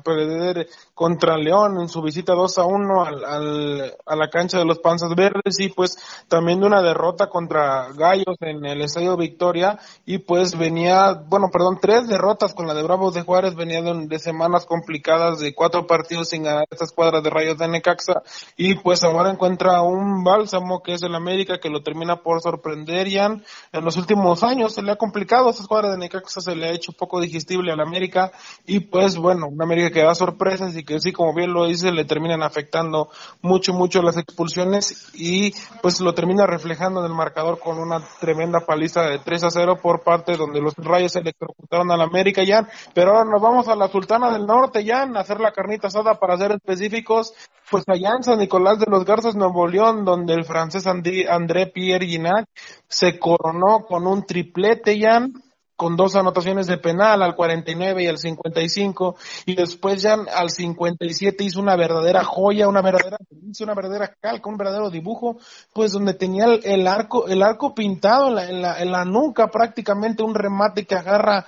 contra León en su visita 2 a 1 al, al, a la cancha de los Panzas Verdes y pues también de una derrota contra Gallos en el Estadio Victoria y pues venía, bueno, perdón, tres derrotas con la de Bravos de Juárez, venía de, semanas complicadas de cuatro partidos sin ganar estas cuadras de Rayos de Necaxa y pues ahora encuentra un bálsamo que es el América que lo termina por sorprender, Jan en los últimos años se le ha complicado, esta escuadra de Necaxa se le ha hecho poco digestible a la América y pues bueno, una América que da sorpresas y que sí, como bien lo dice, le terminan afectando mucho, mucho las expulsiones y pues lo termina reflejando en el marcador con una tremenda paliza de 3 a 0 por parte donde los Rayos electrocutaron a la América ya, pero ahora nos vamos a la Sultana del Norte ya, a hacer la carnita asada para ser específicos, pues allá en San Nicolás de los Garzas, Nuevo León, donde el francés André Pierre Ginac se coronó con un triplete, ya con dos anotaciones de penal al 49 y al 55 y después ya al 57 hizo una verdadera joya, una verdadera hizo una verdadera calca, un verdadero dibujo, pues donde tenía el, arco el arco pintado en la, en la, en la nuca prácticamente un remate que agarra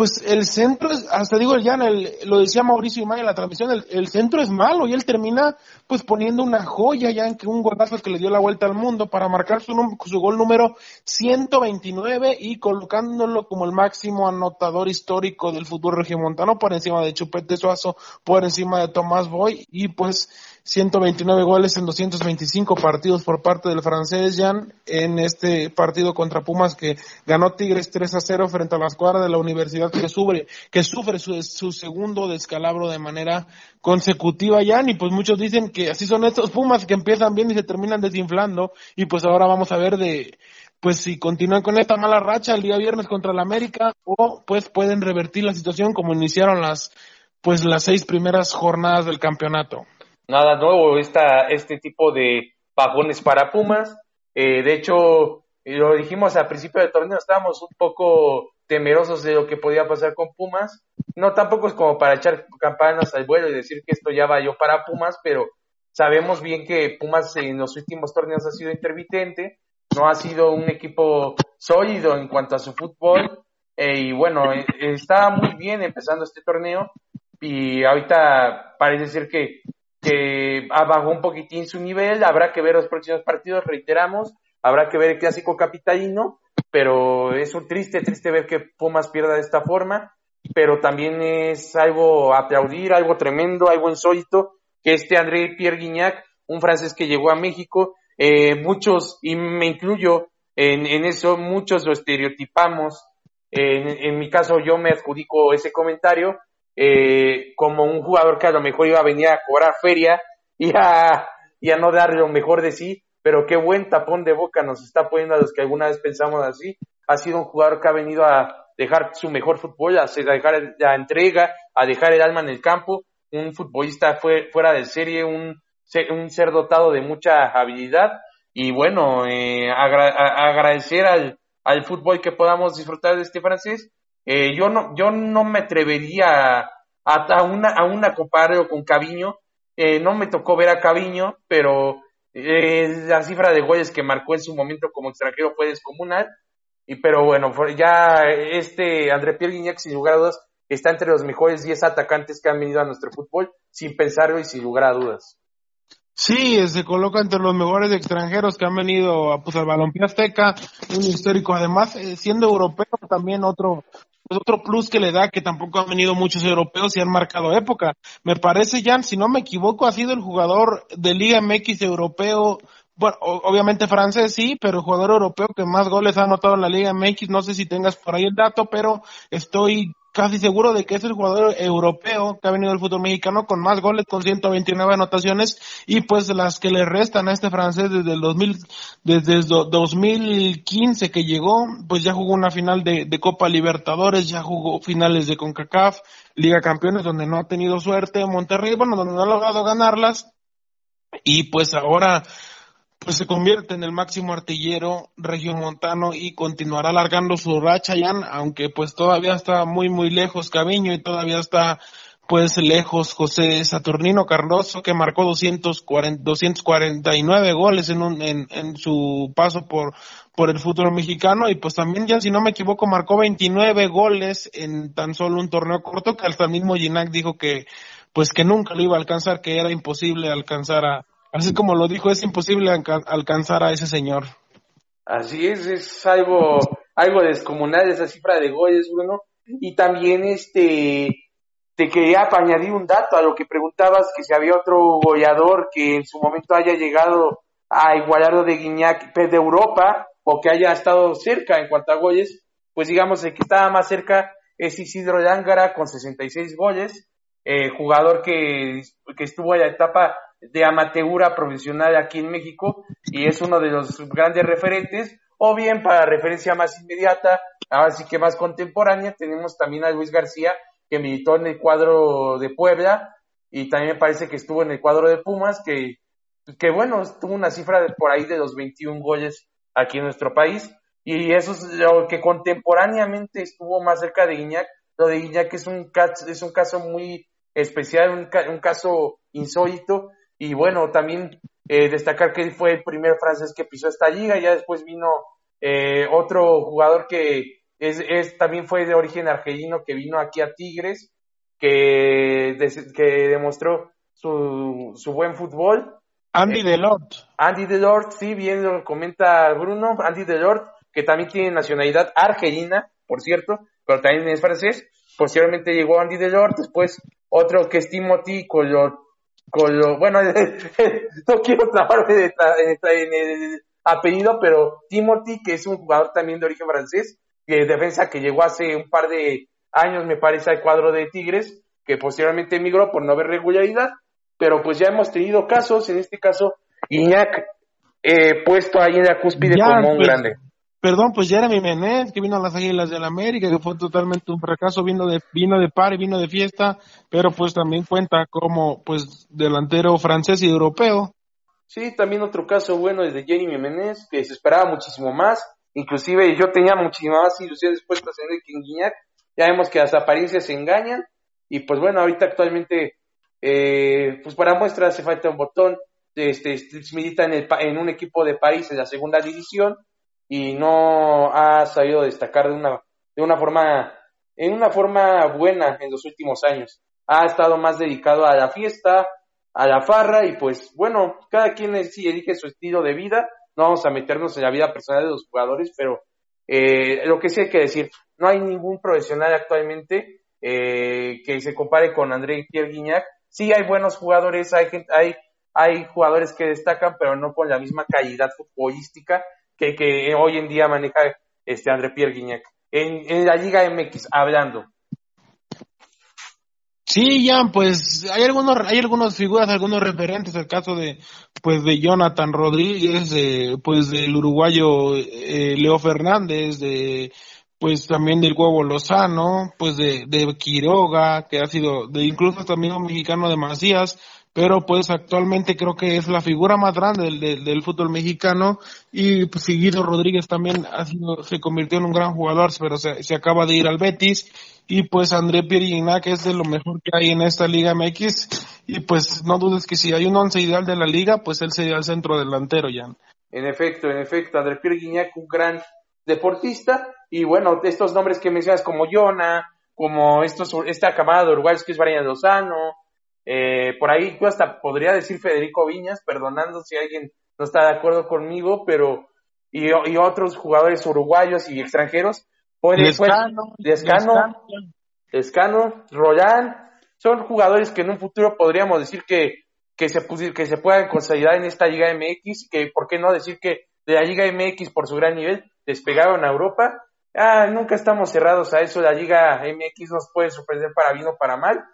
pues el centro, es, hasta digo ya, lo decía Mauricio Imay en la transmisión, el, centro es malo y él termina pues poniendo una joya ya en que un golazo que le dio la vuelta al mundo para marcar su, su gol número 129 y colocándolo como el máximo anotador histórico del fútbol regiomontano por encima de Chupete Suazo, por encima de Tomás Boy y pues 129 goles en 225 partidos por parte del francés Jan en este partido contra Pumas que ganó Tigres 3 a 0 frente a la escuadra de la universidad que sufre, que sufre su, segundo descalabro de manera consecutiva Jan y pues muchos dicen que así son estos Pumas que empiezan bien y se terminan desinflando y pues ahora vamos a ver de pues si continúan con esta mala racha el día viernes contra la América o pues pueden revertir la situación como iniciaron las pues las seis primeras jornadas del campeonato nada nuevo esta, este tipo de pagones para Pumas. Eh, de hecho, lo dijimos al principio del torneo, estábamos un poco temerosos de lo que podía pasar con Pumas. No tampoco es como para echar campanas al vuelo y decir que esto ya vayó para Pumas, pero sabemos bien que Pumas en los últimos torneos ha sido intermitente, no ha sido un equipo sólido en cuanto a su fútbol. Eh, y bueno, eh, está muy bien empezando este torneo y ahorita parece ser que que bajó un poquitín su nivel, habrá que ver los próximos partidos, reiteramos, habrá que ver el clásico capitalino, pero es un triste, triste ver que Pumas pierda de esta forma, pero también es algo aplaudir, algo tremendo, algo insólito, que este André Pierre Guignac, un francés que llegó a México, eh, muchos, y me incluyo en, eso, muchos lo estereotipamos, en, en mi caso yo me adjudico ese comentario, eh, como un jugador que a lo mejor iba a venir a cobrar feria y a, y a no darle lo mejor de sí, pero qué buen tapón de boca nos está poniendo a los que alguna vez pensamos así. Ha sido un jugador que ha venido a dejar su mejor fútbol, a dejar la entrega, a dejar el alma en el campo, un futbolista fue, fuera de serie, un, un ser dotado de mucha habilidad. Y bueno, eh, agradecer al, al fútbol que podamos disfrutar de este francés. Eh, yo no yo no me atrevería a, a una a una compararlo con Caviño. Eh, no me tocó ver a Caviño pero eh, la cifra de goles que marcó en su momento como extranjero fue descomunal. Y pero bueno ya este André Pierre Guignac sin lugar a dudas está entre los mejores 10 atacantes que han venido a nuestro fútbol sin pensarlo y sin lugar a dudas. Sí, se coloca entre los mejores extranjeros que han venido a, pues, al balompié azteca, un histórico, además siendo europeo también otro otro plus que le da que tampoco han venido muchos europeos y han marcado época. Me parece, Jan, si no me equivoco, ha sido el jugador de Liga MX europeo, bueno, obviamente francés sí, pero el jugador europeo que más goles ha anotado en la Liga MX, no sé si tengas por ahí el dato, pero estoy casi seguro de que es el jugador europeo que ha venido al fútbol mexicano con más goles, con 129 anotaciones, y pues las que le restan a este francés desde el 2000, desde el 2015 que llegó, pues ya jugó una final de Copa Libertadores, ya jugó finales de CONCACAF, Liga Campeones, donde no ha tenido suerte, Monterrey, bueno, donde no ha logrado ganarlas, y pues ahora pues se convierte en el máximo artillero regiomontano y continuará alargando su racha ya, aunque pues todavía está muy muy lejos Caviño y todavía está pues lejos José Saturnino Cardoso que marcó 240, 249 goles en, un, en, en su paso por, por el fútbol mexicano. Y pues también ya si no me equivoco marcó 29 goles en tan solo un torneo corto que hasta mismo Ginac dijo que pues que nunca lo iba a alcanzar, que era imposible alcanzar a, Así como lo dijo, es imposible alcanzar a ese señor. Así es, es algo, algo descomunal esa cifra de goles, Bruno. Y también este, te quería añadir un dato a lo que preguntabas, que si había otro goleador que en su momento haya llegado a igualar de Guiñac de Europa, o que haya estado cerca en cuanto a goles, pues digamos el que estaba más cerca es Isidro Lángara con 66 goles, eh, jugador que, que estuvo en la etapa de amateur profesional aquí en México y es uno de los grandes referentes, o bien para referencia más inmediata, así que más contemporánea, tenemos también a Luis García, que militó en el cuadro de Puebla y también me parece que estuvo en el cuadro de Pumas, que, que bueno, tuvo una cifra de por ahí de los 21 goles aquí en nuestro país, y eso es lo que contemporáneamente estuvo más cerca de Guiñac, lo de Guiñac es un, es un caso muy especial, un, un caso insólito, y bueno, también eh, destacar que él fue el primer francés que pisó esta liga, ya después vino eh, otro jugador que es, es, también fue de origen argelino que vino aquí a Tigres, que, que demostró su, su buen fútbol. Andy Delort. Andy Delort, sí, bien lo comenta Bruno. Andy Delort, que también tiene nacionalidad argelina, por cierto, pero también es francés. Posteriormente llegó Andy Delort, después otro que es Timothy Color, Color bueno, (laughs) no quiero trabajar en el apellido, pero Timothy, que es un jugador también de origen francés, de defensa que llegó hace un par de años, me parece, al cuadro de Tigres, que posteriormente emigró por no haber regularidad, pero pues ya hemos tenido casos, en este caso, Iñak eh, puesto ahí en la cúspide como un pues, grande. Perdón, pues Jeremy Menez, que vino a las Águilas del América, que fue totalmente un fracaso, vino de, vino de par y vino de fiesta, pero pues también cuenta como pues delantero francés y europeo. Sí, también otro caso bueno es de Jeremy Menez, que se esperaba muchísimo más, inclusive yo tenía muchísimas más ilusiones puestas en Enrique Guiñac, ya vemos que las apariencias se engañan, y pues bueno, ahorita actualmente, eh, pues para muestra hace falta un botón, este milita en, el, en un equipo de París en la segunda división, y no ha sabido destacar de una, de una forma, en una forma buena en los últimos años. Ha estado más dedicado a la fiesta, a la farra y pues bueno, cada quien sí elige su estilo de vida. No vamos a meternos en la vida personal de los jugadores, pero eh, lo que sí hay que decir, no hay ningún profesional actualmente eh, que se compare con André Pierre Guignac. Sí hay buenos jugadores, hay, hay, hay jugadores que destacan, pero no con la misma calidad futbolística que, que hoy en día maneja este André Pierre Guignac. En, en la Liga MX, hablando. Sí, Jan, pues hay algunos, hay algunas figuras, algunos referentes, el caso de, pues de Jonathan Rodríguez, de, pues del uruguayo eh, Leo Fernández, de, pues también del huevo Lozano, pues de, de Quiroga, que ha sido, de incluso también un mexicano de Macías, pero pues actualmente creo que es la figura más grande del, del, fútbol mexicano y pues Rodríguez también ha sido, se convirtió en un gran jugador, pero se, acaba de ir al Betis y pues André Pierre que es de lo mejor que hay en esta Liga MX y pues no dudes que si hay un once ideal de la liga, pues él sería el centro delantero, ya. En efecto, en efecto, André Pierre un gran deportista y bueno, estos nombres que mencionas como Yona, como estos, esta camada de que es Brian Lozano, eh, por ahí yo hasta podría decir Federico Viñas, perdonando si alguien no está de acuerdo conmigo, pero y, y otros jugadores uruguayos y extranjeros. Puede, Lescano, Lescano, Lescano, son jugadores que en un futuro podríamos decir que, que, se, que se puedan consolidar en esta Liga MX, que por qué no decir que de la Liga MX por su gran nivel despegaron a Europa. Ah, nunca estamos cerrados a eso, la Liga MX nos puede sorprender para bien o para mal,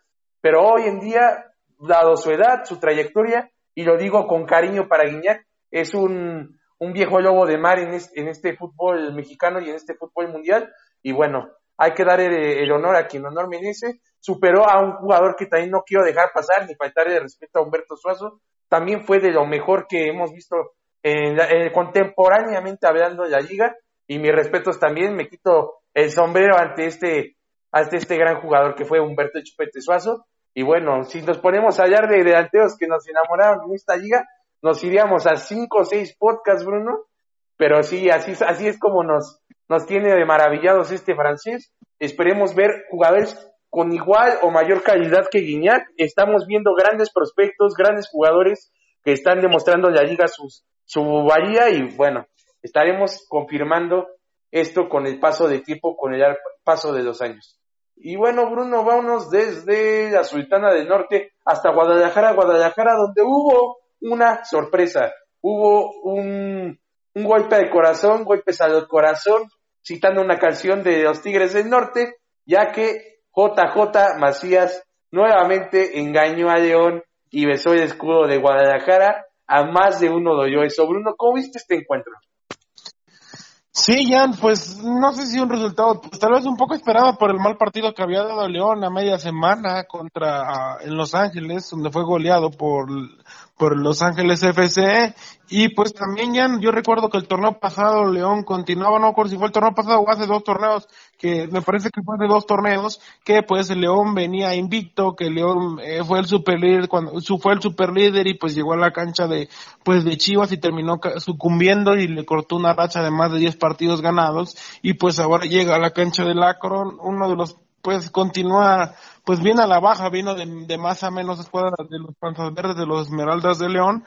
pero hoy en día, dado su edad, su trayectoria, y lo digo con cariño para Guiñac, es un, un viejo lobo de mar en este, fútbol mexicano y en este fútbol mundial. Y bueno, hay que dar el, honor a quien honor merece. Superó a un jugador que también no quiero dejar pasar ni faltar de respeto a Humberto Suazo. También fue de lo mejor que hemos visto en, contemporáneamente hablando de la liga. Y mis respetos también, me quito el sombrero ante este, ante este gran jugador que fue Humberto Chupete Suazo. Y bueno, si nos ponemos a hablar de delanteros que nos enamoraron en esta liga, nos iríamos a cinco o seis podcasts, Bruno. Pero sí, así, así es como nos, nos tiene de maravillados este francés. Esperemos ver jugadores con igual o mayor calidad que Guignac. Estamos viendo grandes prospectos, grandes jugadores que están demostrando en la liga sus, su valía y bueno, estaremos confirmando esto con el paso de tiempo, con el paso de los años. Y bueno, Bruno, vámonos desde la Sultana del Norte hasta Guadalajara, Guadalajara, donde hubo una sorpresa. Hubo un, golpe de corazón, golpes al corazón, citando una canción de los Tigres del Norte, ya que JJ Macías nuevamente engañó a León y besó el escudo de Guadalajara a más de uno de eso. Bruno, ¿cómo viste este encuentro? Sí, Jan, pues no sé si un resultado, pues, tal vez un poco esperado por el mal partido que había dado León a media semana contra en Los Ángeles, donde fue goleado por, por Los Ángeles FC y pues también ya yo recuerdo que el torneo pasado León continuaba, no recuerdo si fue el torneo pasado o hace dos torneos, que me parece que fue de dos torneos, que pues León venía invicto, que León eh, fue el super líder, cuando fue el super líder y pues llegó a la cancha de pues de Chivas y terminó sucumbiendo y le cortó una racha de más de 10 partidos ganados y pues ahora llega a la cancha del Akron, uno de los pues continúa pues viene a la baja, vino de, de más a menos escuadra de los Panzas Verdes de los Esmeraldas de León,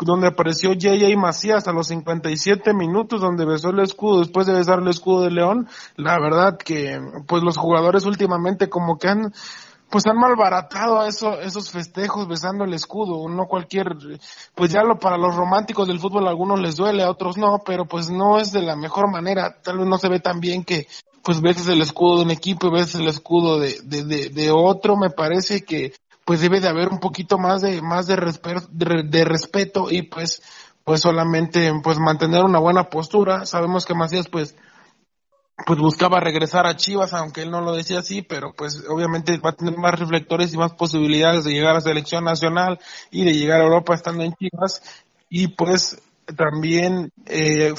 donde apareció J.J. Macías a los 57 minutos, donde besó el escudo, después de besar el escudo de León, la verdad que pues los jugadores últimamente como que han pues han malbaratado eso, esos festejos besando el escudo, no cualquier, pues ya lo para los románticos del fútbol a algunos les duele, a otros no, pero pues no es de la mejor manera, tal vez no se ve tan bien que pues veces el escudo de un equipo y veces el escudo de, de, de, de otro, me parece que pues debe de haber un poquito más de, más de, de, respeto y pues, pues solamente pues mantener una buena postura, sabemos que Macías pues pues buscaba regresar a Chivas, aunque él no lo decía así, pero pues obviamente va a tener más reflectores y más posibilidades de llegar a selección nacional y de llegar a Europa estando en Chivas. Y pues también eh,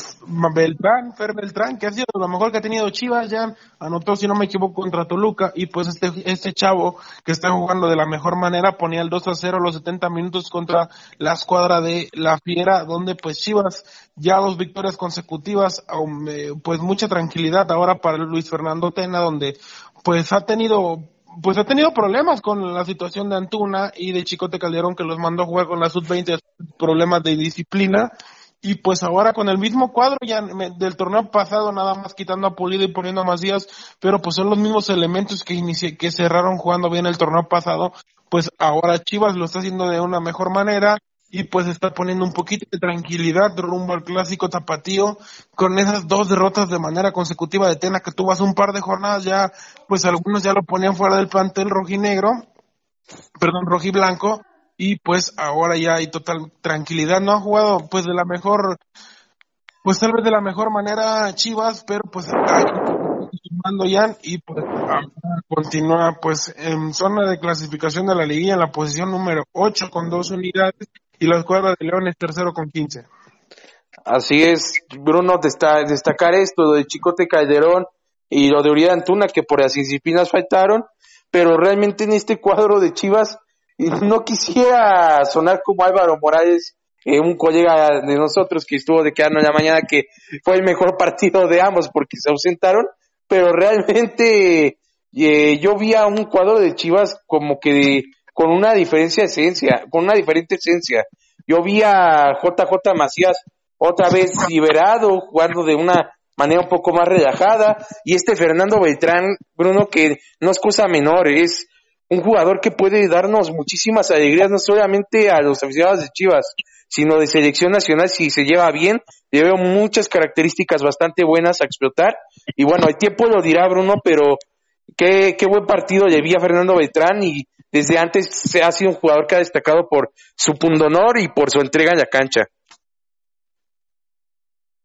Beltrán, Fer Beltrán, que ha sido lo mejor que ha tenido Chivas, ya anotó, si no me equivoco, contra Toluca, y pues este, este chavo que está jugando de la mejor manera ponía el 2 a 0 los 70 minutos contra la escuadra de La Fiera, donde pues Chivas ya dos victorias consecutivas, pues mucha tranquilidad ahora para Luis Fernando Tena, donde pues ha tenido pues ha tenido problemas con la situación de Antuna y de Chicote Calderón que los mandó a jugar con la sub-20 problemas de disciplina. Y pues ahora con el mismo cuadro ya del torneo pasado nada más quitando a Pulido y poniendo a Macías, pero pues son los mismos elementos que que cerraron jugando bien el torneo pasado, pues ahora Chivas lo está haciendo de una mejor manera y pues está poniendo un poquito de tranquilidad rumbo al clásico tapatío con esas dos derrotas de manera consecutiva de Tena que tuvo hace un par de jornadas ya, pues algunos ya lo ponían fuera del plantel rojinegro, perdón, rojiblanco, y pues ahora ya hay total tranquilidad, no ha jugado pues de la mejor, pues tal vez de la mejor manera Chivas, pero pues sumando ya y pues continúa pues en zona de clasificación de la liguilla en la posición número 8 con dos unidades y la escuadra de León es tercero con 15. Así es, Bruno, destacar esto de Chicote Calderón y lo de Urián Antuna, que por las disciplinas faltaron, pero realmente en este cuadro de Chivas, no quisiera sonar como Álvaro Morales, eh, un colega de nosotros que estuvo de quedarnos la mañana, que fue el mejor (laughs) partido de ambos porque se ausentaron, pero realmente eh, yo vi a un cuadro de Chivas como que con una diferencia de esencia, con una diferente esencia. Yo vi a JJ Macías otra vez liberado, jugando de una manera un poco más relajada, y este Fernando Beltrán, Bruno, que no es cosa menor, es un jugador que puede darnos muchísimas alegrías, no solamente a los aficionados de Chivas, sino de selección nacional si se lleva bien. Le veo muchas características bastante buenas a explotar. Y bueno, el tiempo lo dirá Bruno, pero qué, qué buen partido le vi a Fernando Beltrán y desde antes se ha sido un jugador que ha destacado por su pundonor y por su entrega en la cancha.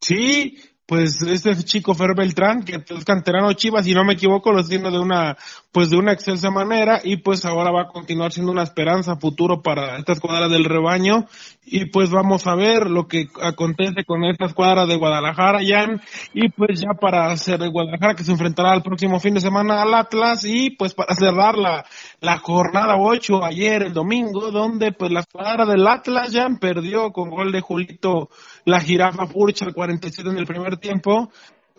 Sí, pues este chico Fer Beltrán, que es canterano Chivas, si no me equivoco, lo haciendo de una, pues de una excelsa manera, y pues ahora va a continuar siendo una esperanza futuro para esta escuadra del rebaño, y pues vamos a ver lo que acontece con esta escuadra de Guadalajara, Jan, y pues ya para hacer Guadalajara que se enfrentará el próximo fin de semana al Atlas, y pues para cerrar la, la jornada 8 ayer, el domingo, donde pues la escuadra del Atlas, Jan, perdió con gol de Julito la jirafa Furch al 47 en el primer tiempo,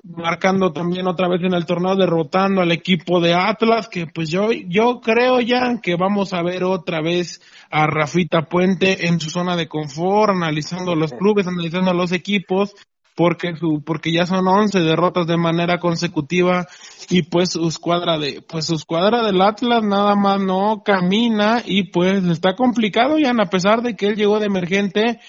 marcando también otra vez en el torneo, derrotando al equipo de Atlas, que pues yo, yo creo ya que vamos a ver otra vez a Rafita Puente en su zona de confort, analizando los clubes, analizando los equipos, porque su, porque ya son 11 derrotas de manera consecutiva y pues su escuadra de, pues su escuadra del Atlas nada más no camina y pues está complicado ya a pesar de que él llegó de emergente,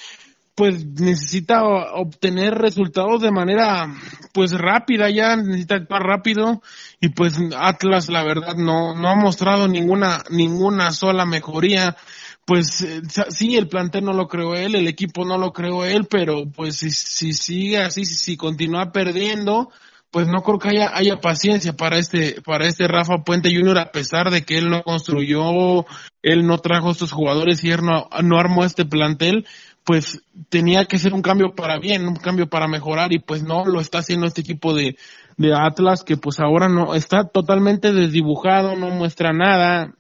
pues necesita obtener resultados de manera pues rápida ya, necesita actuar rápido y pues Atlas la verdad no, no ha mostrado ninguna, ninguna sola mejoría. Pues eh, sí, el plantel no lo creó él, el equipo no lo creó él, pero pues si, si sigue así, si, si continúa perdiendo, pues no creo que haya, haya paciencia para este, para este Rafa Puente Jr. a pesar de que él no construyó, él no trajo estos jugadores y él no, no armó este plantel, pues tenía que ser un cambio para bien, un cambio para mejorar y pues no lo está haciendo este equipo de, de Atlas que pues ahora no está totalmente desdibujado, no muestra nada,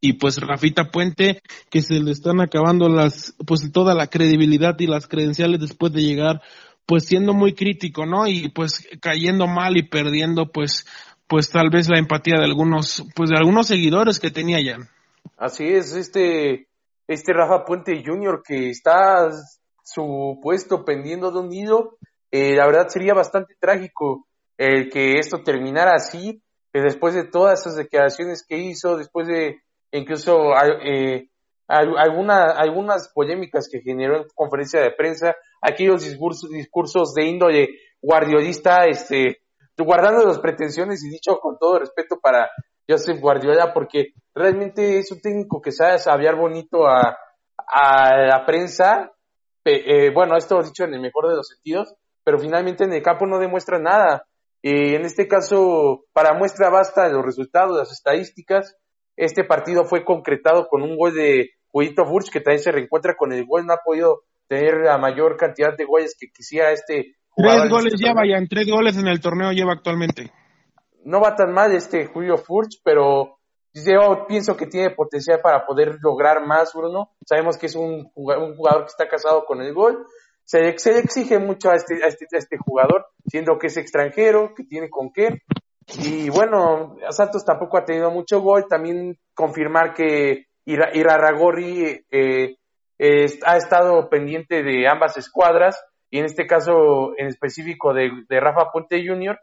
y pues Rafita Puente que se le están acabando las pues toda la credibilidad y las credenciales después de llegar pues siendo muy crítico, ¿no? Y pues cayendo mal y perdiendo pues pues tal vez la empatía de algunos pues de algunos seguidores que tenía ya. Así es, este este Rafa Puente Jr. que está su puesto pendiendo de un nido, eh, la verdad sería bastante trágico el que esto terminara así, que después de todas esas declaraciones que hizo, después de incluso eh, alguna, algunas polémicas que generó en conferencia de prensa, aquellos discursos, discursos de índole guardiolista, este, guardando las pretensiones y dicho con todo respeto para Joseph Guardiola, porque realmente es un técnico que sabe sabiar bonito a, a la prensa, eh, bueno, esto dicho en el mejor de los sentidos, pero finalmente en el campo no demuestra nada. Y en este caso, para muestra basta los resultados, las estadísticas, este partido fue concretado con un gol de Juito Furch, que también se reencuentra con el gol, no ha podido tener la mayor cantidad de goles que quisiera este jugador. Tres goles lleva ya, en tres goles en el torneo lleva actualmente. No va tan mal este Julio Furch, pero yo pienso que tiene potencial para poder lograr más, Bruno. Sabemos que es un jugador, que está casado con el gol. Se, le exige mucho a este, a este, a este jugador, siendo que es extranjero, que tiene con qué. Y bueno, Santos tampoco ha tenido mucho gol. También confirmar que Irarragorri eh, ha estado pendiente de ambas escuadras y en este caso en específico de, Rafa Puente Jr.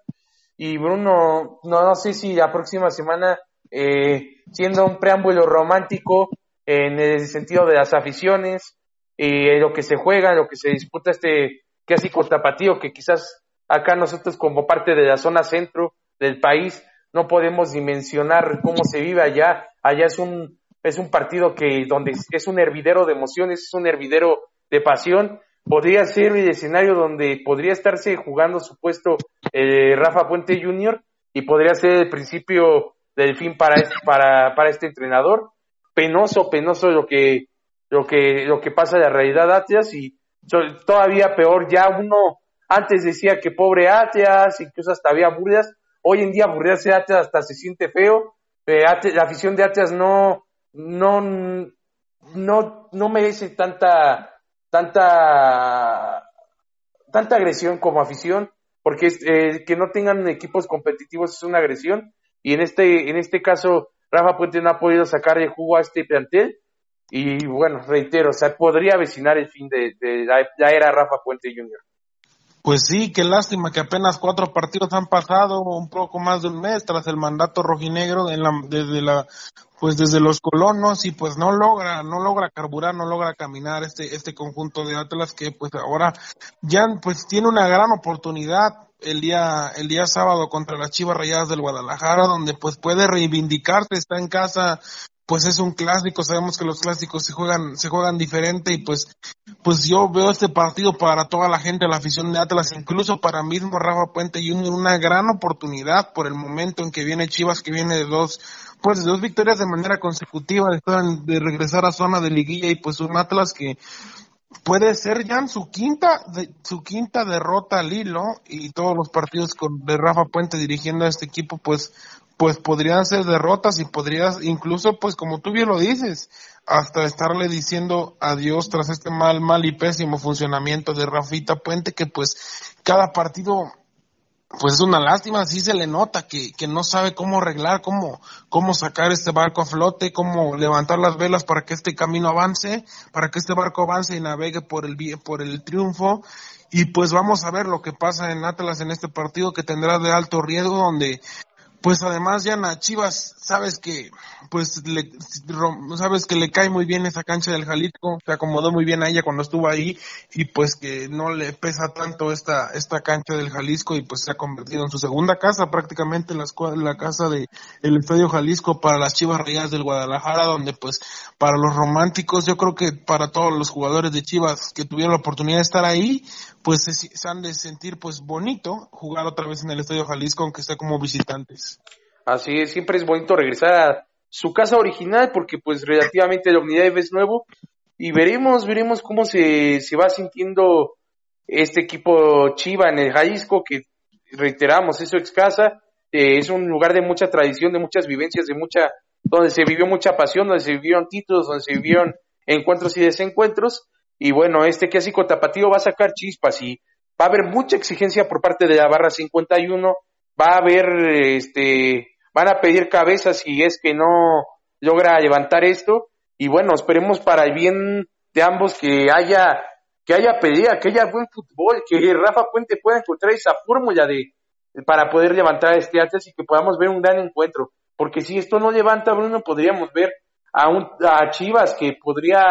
Y Bruno, no, no sé si la próxima semana, eh, siendo un preámbulo romántico en el sentido de las aficiones, y lo que se juega, lo que se disputa este clásico tapatío, que quizás acá nosotros como parte de la zona centro del país no podemos dimensionar cómo se vive allá. Allá es un, es un partido que donde es un hervidero de emociones, es un hervidero de pasión. Podría ser el escenario donde podría estarse jugando su puesto eh, Rafa Puente Jr. y podría ser el principio del fin para este, para, para este entrenador. Penoso, penoso lo que, lo que, lo que pasa de la realidad Atlas y todavía peor, ya uno antes decía que pobre Atlas, incluso hasta había burlas, Hoy en día aburrirse de Atlas hasta se siente feo. Eh, la afición de Atlas no, no, no, no merece tanta, tanta, tanta agresión como afición, porque eh, que no tengan equipos competitivos es una agresión. Y en este, en este caso, Rafa Puente no ha podido sacar el jugo a este plantel. Y bueno, reitero, o sea, podría avecinar el fin de, la era Rafa Puente Jr. Pues sí, qué lástima que apenas cuatro partidos han pasado, un poco más de un mes tras el mandato rojinegro la, desde la, pues desde los colonos y pues no logra, no logra carburar, no logra caminar este, este conjunto de Atlas que pues ahora ya pues tiene una gran oportunidad el día, el día sábado contra las Chivas Rayadas del Guadalajara, donde pues puede reivindicarse, está en casa pues es un clásico, sabemos que los clásicos se juegan, se juegan diferente y pues, pues yo veo este partido para toda la gente, la afición de Atlas, incluso para mismo Rafa Puente y una gran oportunidad por el momento en que viene Chivas, que viene de dos, pues de dos victorias de manera consecutiva, de, de regresar a zona de liguilla y pues un Atlas que puede ser ya su quinta de, su quinta derrota al hilo y todos los partidos con de Rafa Puente dirigiendo a este equipo pues pues podrían ser derrotas y podrías incluso, pues como tú bien lo dices, hasta estarle diciendo adiós tras este mal, mal y pésimo funcionamiento de Rafita Puente, que pues cada partido, pues es una lástima, sí se le nota que, que no sabe cómo arreglar, cómo, cómo sacar este barco a flote, cómo levantar las velas para que este camino avance, para que este barco avance y navegue por el, por el triunfo. Y pues vamos a ver lo que pasa en Atlas en este partido que tendrá de alto riesgo, donde pues además ya a Chivas sabes que pues le sabes que le cae muy bien esa cancha del Jalisco se acomodó muy bien a ella cuando estuvo ahí y pues que no le pesa tanto esta esta cancha del Jalisco y pues se ha convertido en su segunda casa prácticamente la, la casa de el Estadio Jalisco para las Chivas Rayadas del Guadalajara donde pues para los románticos yo creo que para todos los jugadores de Chivas que tuvieron la oportunidad de estar ahí pues se, han de sentir pues bonito jugar otra vez en el Estadio Jalisco, aunque sea como visitantes. Así es, siempre es bonito regresar a su casa original porque pues relativamente la unidad es nuevo y veremos, veremos cómo se, se va sintiendo este equipo Chiva en el Jalisco, que reiteramos, es ex casa, eh, es un lugar de mucha tradición, de muchas vivencias, de mucha, donde se vivió mucha pasión, donde se vivieron títulos, donde se vivieron encuentros y desencuentros, y bueno, este clásico tapatío va a sacar chispas y va a haber mucha exigencia por parte de la barra 51, va a haber, este, van a pedir cabezas si es que no logra levantar esto, y bueno, esperemos para el bien de ambos que haya que haya pelea, que haya buen fútbol, que Rafa Puente pueda encontrar esa fórmula de para poder levantar este Atlas y que podamos ver un gran encuentro. Porque si esto no levanta, Bruno, podríamos ver a, un, a Chivas que podría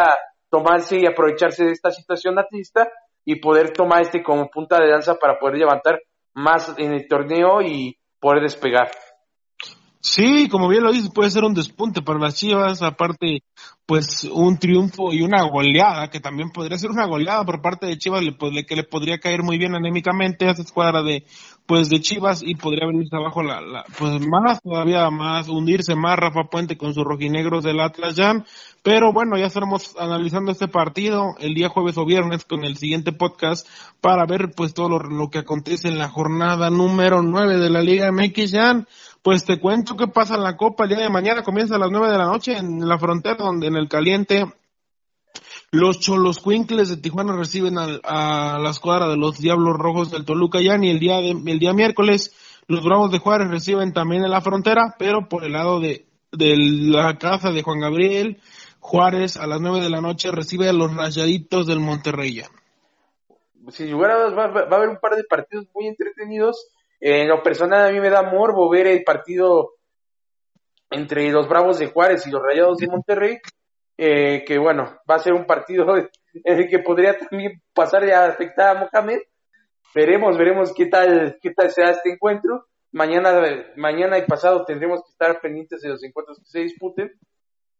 tomarse y aprovecharse de esta situación atlista y poder tomar este como punta de danza para poder levantar más en el torneo y poder despegar. Sí, como bien lo dices, puede ser un despunte para las Chivas, aparte, pues un triunfo y una goleada, que también podría ser una goleada por parte de Chivas, pues, que le podría caer muy bien anémicamente a esa escuadra de, pues de Chivas y podría venirse abajo la, la, pues más, todavía más, hundirse más Rafa Puente con sus rojinegros del Atlas Jam, pero bueno, ya estaremos analizando este partido el día jueves o viernes con el siguiente podcast para ver pues todo lo, lo que acontece en la jornada número 9 de la Liga MX Jam. Pues te cuento qué pasa en la Copa el día de mañana, comienza a las nueve de la noche en la frontera, donde en el caliente los Cholos Quincles de Tijuana reciben a, la escuadra de los Diablos Rojos del Toluca. Ya y el día, de, el día miércoles los Bravos de Juárez reciben también en la frontera, pero por el lado de, de la casa de Juan Gabriel, Juárez a las nueve de la noche recibe a los Rayaditos del Monterrey. Sin lugar va, a haber un par de partidos muy entretenidos en lo personal a mí me da morbo ver el partido entre los Bravos de Juárez y los Rayados de Monterrey, eh, que bueno, va a ser un partido (laughs) en el que podría también pasar y afectar a Mohamed. Veremos, veremos qué tal, qué tal será este encuentro. Mañana, mañana y pasado tendremos que estar pendientes de los encuentros que se disputen.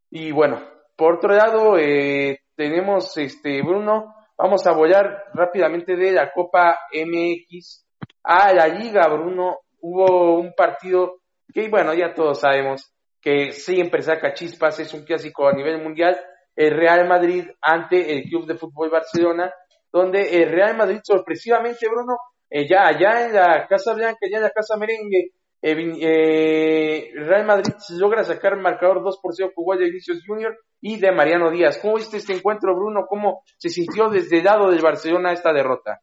Y bueno, por otro lado, eh, tenemos este Bruno, vamos a volar rápidamente de la Copa MX a la liga, Bruno, hubo un partido que, bueno, ya todos sabemos que siempre saca chispas, es un clásico a nivel mundial, el Real Madrid ante el Club de Fútbol Barcelona, donde el Real Madrid sorpresivamente, Bruno, eh, ya allá en la Casa Blanca, ya en la Casa Merengue, eh, eh Real Madrid logra sacar marcador 2 por 0 con de Vinicius Junior y de Mariano Díaz. ¿Cómo viste este encuentro, Bruno? ¿Cómo se sintió desde el lado del Barcelona esta derrota?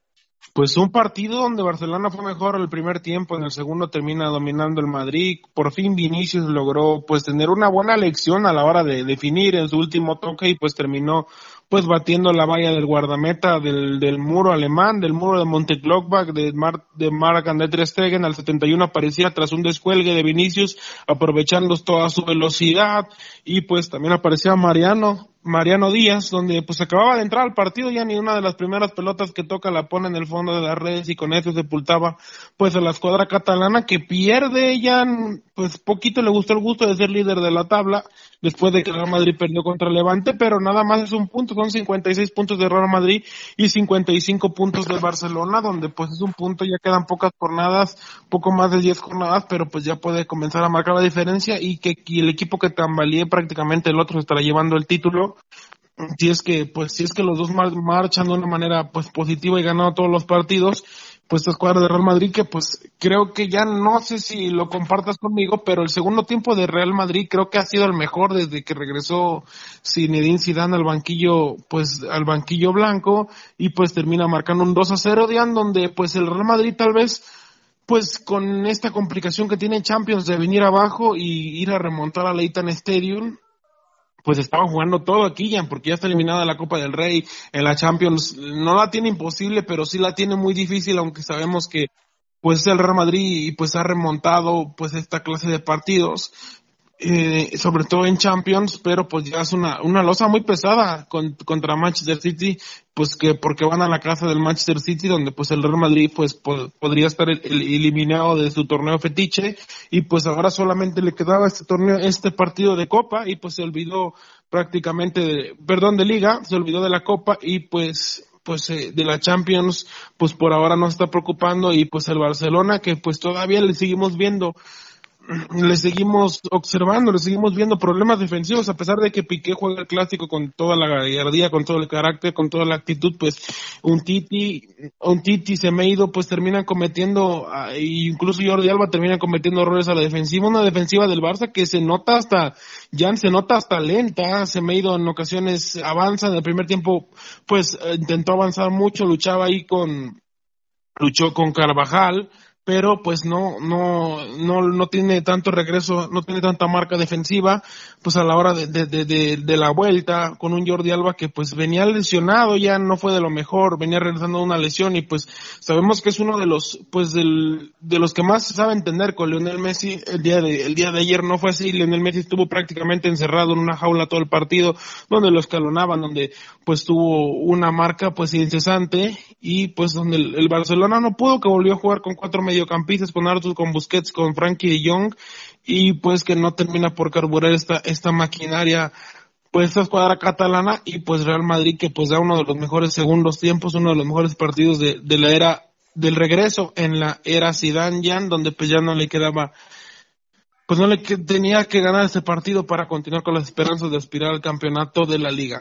Pues un partido donde Barcelona fue mejor el primer tiempo, en el segundo termina dominando el Madrid. Por fin Vinicius logró pues tener una buena lección a la hora de definir en su último toque y pues terminó pues batiendo la valla del guardameta del, del muro alemán, del muro de Monteglockbach, de, Mar, de Marc André Ter al 71 aparecía tras un descuelgue de Vinicius, aprovechando toda su velocidad y pues también aparecía Mariano, Mariano Díaz, donde pues acababa de entrar al partido, ya ni una de las primeras pelotas que toca la pone en el fondo de las redes y con eso sepultaba pues a la escuadra catalana que pierde ya pues poquito le gustó el gusto de ser líder de la tabla después de que Real Madrid perdió contra Levante, pero nada más es un punto, son 56 puntos de Real Madrid y 55 puntos de Barcelona, donde pues es un punto, ya quedan pocas jornadas, poco más de 10 jornadas, pero pues ya puede comenzar a marcar la diferencia y que el equipo que tambalee prácticamente el otro estará llevando el título. Si es que pues si es que los dos marchan de una manera pues positiva y ganando todos los partidos pues esta escuadra de Real Madrid que pues creo que ya no sé si lo compartas conmigo pero el segundo tiempo de Real Madrid creo que ha sido el mejor desde que regresó Zinedine Zidane al banquillo pues al banquillo blanco y pues termina marcando un 2 a 0 de donde pues el Real Madrid tal vez pues con esta complicación que tiene Champions de venir abajo y ir a remontar a Leighton Stadium pues estaba jugando todo aquí ya, porque ya está eliminada la Copa del Rey, en la Champions, no la tiene imposible, pero sí la tiene muy difícil, aunque sabemos que pues el Real Madrid y pues ha remontado pues esta clase de partidos eh, sobre todo en Champions, pero pues ya es una, una losa muy pesada contra Manchester City, pues que porque van a la casa del Manchester City, donde pues el Real Madrid pues podría estar eliminado de su torneo fetiche, y pues ahora solamente le quedaba este torneo, este partido de Copa, y pues se olvidó prácticamente, de, perdón, de Liga, se olvidó de la Copa, y pues pues eh, de la Champions, pues por ahora no está preocupando y pues el Barcelona que pues todavía le seguimos viendo le seguimos observando, le seguimos viendo problemas defensivos, a pesar de que Piqué juega el clásico con toda la gallardía, con todo el carácter, con toda la actitud, pues un Titi, un Titi Semeido, pues termina cometiendo, ah, incluso Jordi Alba termina cometiendo errores a la defensiva, una defensiva del Barça que se nota hasta, ya se nota hasta lenta, Semeido en ocasiones avanza, en el primer tiempo, pues intentó avanzar mucho, luchaba ahí con, luchó con Carvajal, pero pues no, no, no, no tiene tanto regreso, no tiene tanta marca defensiva, pues a la hora de, de, de, de, la vuelta con un Jordi Alba que pues venía lesionado, ya no fue de lo mejor, venía regresando una lesión y pues sabemos que es uno de los, pues del, de los que más sabe entender con Lionel Messi, el día de, el día de ayer no fue así, Lionel Messi estuvo prácticamente encerrado en una jaula todo el partido, donde lo escalonaban, donde pues tuvo una marca pues incesante y pues donde el, el Barcelona no pudo, que volvió a jugar con cuatro mediocampistas, con Arthur, con Busquets, con Frankie de Jong, y pues que no termina por carburar esta, esta maquinaria, pues esta escuadra catalana, y pues Real Madrid que pues da uno de los mejores segundos tiempos, uno de los mejores partidos de, de la era, del regreso en la era Zidane Jan, donde pues ya no le quedaba pues no le tenía que ganar ese partido para continuar con las esperanzas de aspirar al campeonato de la liga.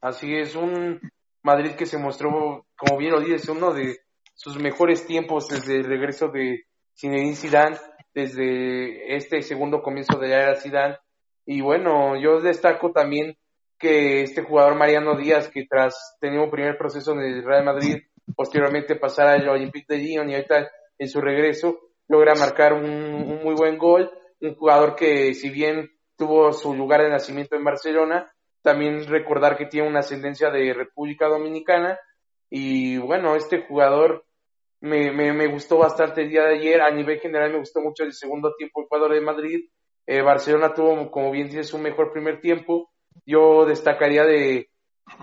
Así es, un Madrid que se mostró, como bien lo dices, uno de sus mejores tiempos desde el regreso de Zinedine Zidane, desde este segundo comienzo de la era Zidane. Y bueno, yo destaco también que este jugador Mariano Díaz, que tras tener un primer proceso en el Real Madrid, posteriormente pasar al Olympique de Lyon y ahorita en su regreso, logra marcar un, un muy buen gol. Un jugador que si bien tuvo su lugar de nacimiento en Barcelona, también recordar que tiene una ascendencia de República Dominicana. Y bueno, este jugador me, me, gustó bastante el día de ayer. A nivel general me gustó mucho el segundo tiempo Ecuador de Madrid. Eh, Barcelona tuvo, como bien dices, un mejor primer tiempo. Yo destacaría de,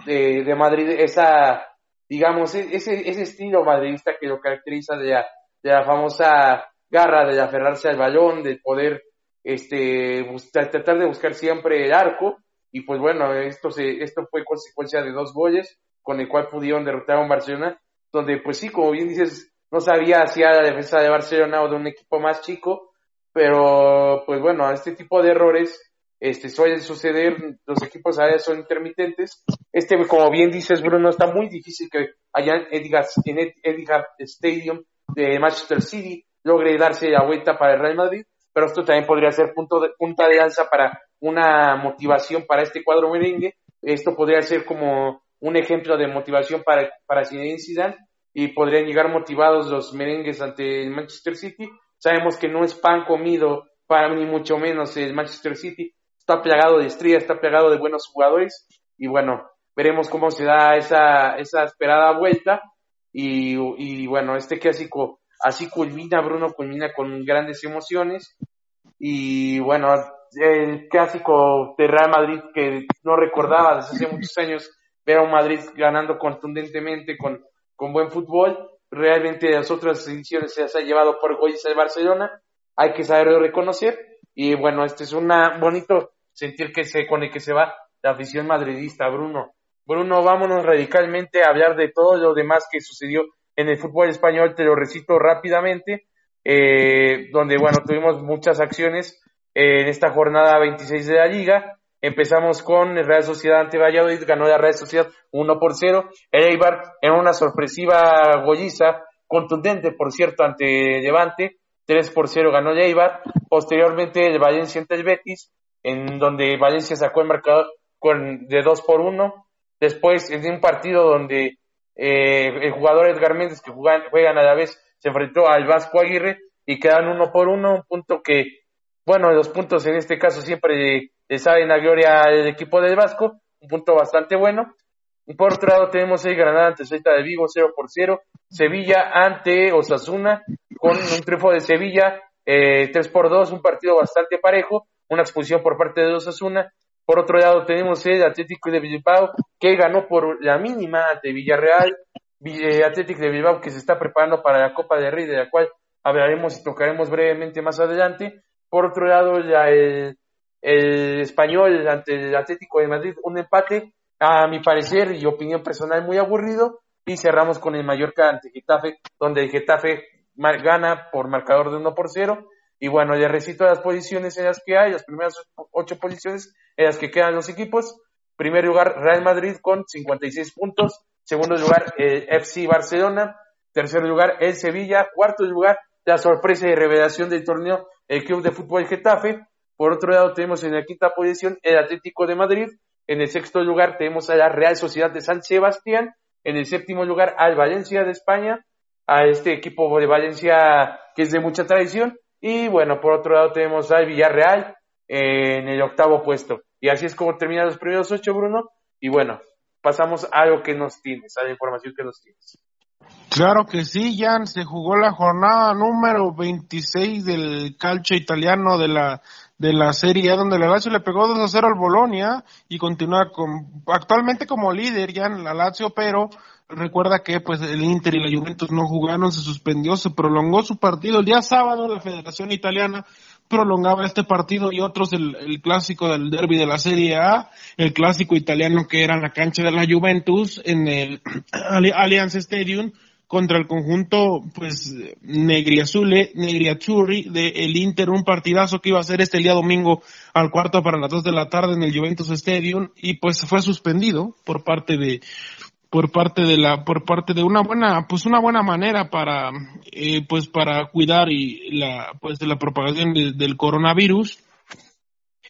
de, Madrid esa, digamos, e, ese, ese estilo madridista que lo caracteriza de la, de la famosa garra, de aferrarse al balón, de poder este, tratar de buscar siempre el arco. Y pues bueno, esto, se, esto fue consecuencia de dos goles con el cual pudieron derrotar a un Barcelona donde pues sí, como bien dices, no sabía si era la defensa de Barcelona o de un equipo más chico, pero pues bueno, este tipo de errores este, suelen suceder, los equipos a son intermitentes. Este, como bien dices, Bruno, está muy difícil que allá en Edgar, en Etihad Stadium de Manchester City logre darse la vuelta para el Real Madrid, pero esto también podría ser punto de, punta de alza para una motivación para este cuadro merengue. Esto podría ser como un ejemplo de motivación para, para Zinedine Zidane y podrían llegar motivados los merengues ante el Manchester City. Sabemos que no es pan comido para ni mucho menos el Manchester City. Está plagado de estrellas, está plagado de buenos jugadores y bueno, veremos cómo se da esa, esa esperada vuelta y, y bueno, este clásico así culmina, Bruno culmina con grandes emociones y bueno, el clásico de Real Madrid que no recordaba desde hace muchos años ver a un Madrid ganando contundentemente con, con buen fútbol. Realmente las otras ediciones se las ha llevado por goles al Barcelona. Hay que saberlo reconocer. Y bueno, este es un bonito sentir que se, con el que se va la afición madridista, Bruno. Bruno, vámonos radicalmente a hablar de todo lo demás que sucedió en el fútbol español. Te lo recito rápidamente. Eh, donde, bueno, tuvimos muchas acciones en esta jornada 26 de la liga. Empezamos con el Real Sociedad ante Valladolid, ganó la Real Sociedad 1 por 0. El Eibar en una sorpresiva golliza, contundente por cierto ante Levante, 3 por 0 ganó el Eibar. Posteriormente el Valencia ante el Betis, en donde Valencia sacó el marcador con, de 2 por 1. Después en un partido donde eh, el jugador Edgar Méndez que juegan, a la vez se enfrentó al Vasco Aguirre y quedan 1 por 1, un punto que, bueno, los puntos en este caso siempre le saben a gloria el equipo del Vasco, un punto bastante bueno. Y por otro lado tenemos el Granada ante Celta de Vigo 0 por 0, Sevilla ante Osasuna con un triunfo de Sevilla eh, 3 por 2, un partido bastante parejo, una expulsión por parte de Osasuna. Por otro lado tenemos el Atlético de Bilbao que ganó por la mínima ante Villarreal, eh, Atlético de Bilbao que se está preparando para la Copa de Rey, de la cual hablaremos y tocaremos brevemente más adelante. Por otro lado, ya el el español ante el Atlético de Madrid, un empate, a mi parecer y opinión personal, muy aburrido, y cerramos con el Mallorca ante Getafe, donde el Getafe gana por marcador de 1 por 0 y bueno, le recito las posiciones en las que hay, las primeras ocho posiciones en las que quedan los equipos. Primer lugar, Real Madrid con 56 puntos. Segundo lugar, el FC Barcelona. Tercer lugar, el Sevilla. Cuarto lugar, la sorpresa y revelación del torneo, el Club de Fútbol Getafe. Por otro lado, tenemos en la quinta posición el Atlético de Madrid. En el sexto lugar tenemos a la Real Sociedad de San Sebastián. En el séptimo lugar al Valencia de España, a este equipo de Valencia que es de mucha tradición. Y bueno, por otro lado tenemos al Villarreal en el octavo puesto. Y así es como terminan los primeros ocho, Bruno. Y bueno, pasamos a lo que nos tienes, a la información que nos tienes. Claro que sí, Jan, se jugó la jornada número 26 del calcio italiano de la de la Serie A, donde la Lazio le pegó 2 a 0 al Bolonia y continúa con, actualmente como líder ya en la Lazio, pero recuerda que pues el Inter y la Juventus no jugaron, se suspendió, se prolongó su partido. El día sábado la Federación Italiana prolongaba este partido y otros el, el clásico del derby de la Serie A, el clásico italiano que era la cancha de la Juventus en el (clears throat) Allianz Stadium contra el conjunto pues negriazule, negriazzurri de el Inter, un partidazo que iba a ser este día domingo al cuarto para las dos de la tarde en el Juventus Stadium y pues fue suspendido por parte de por parte de la por parte de una buena pues una buena manera para eh, pues para cuidar y la pues de la propagación del coronavirus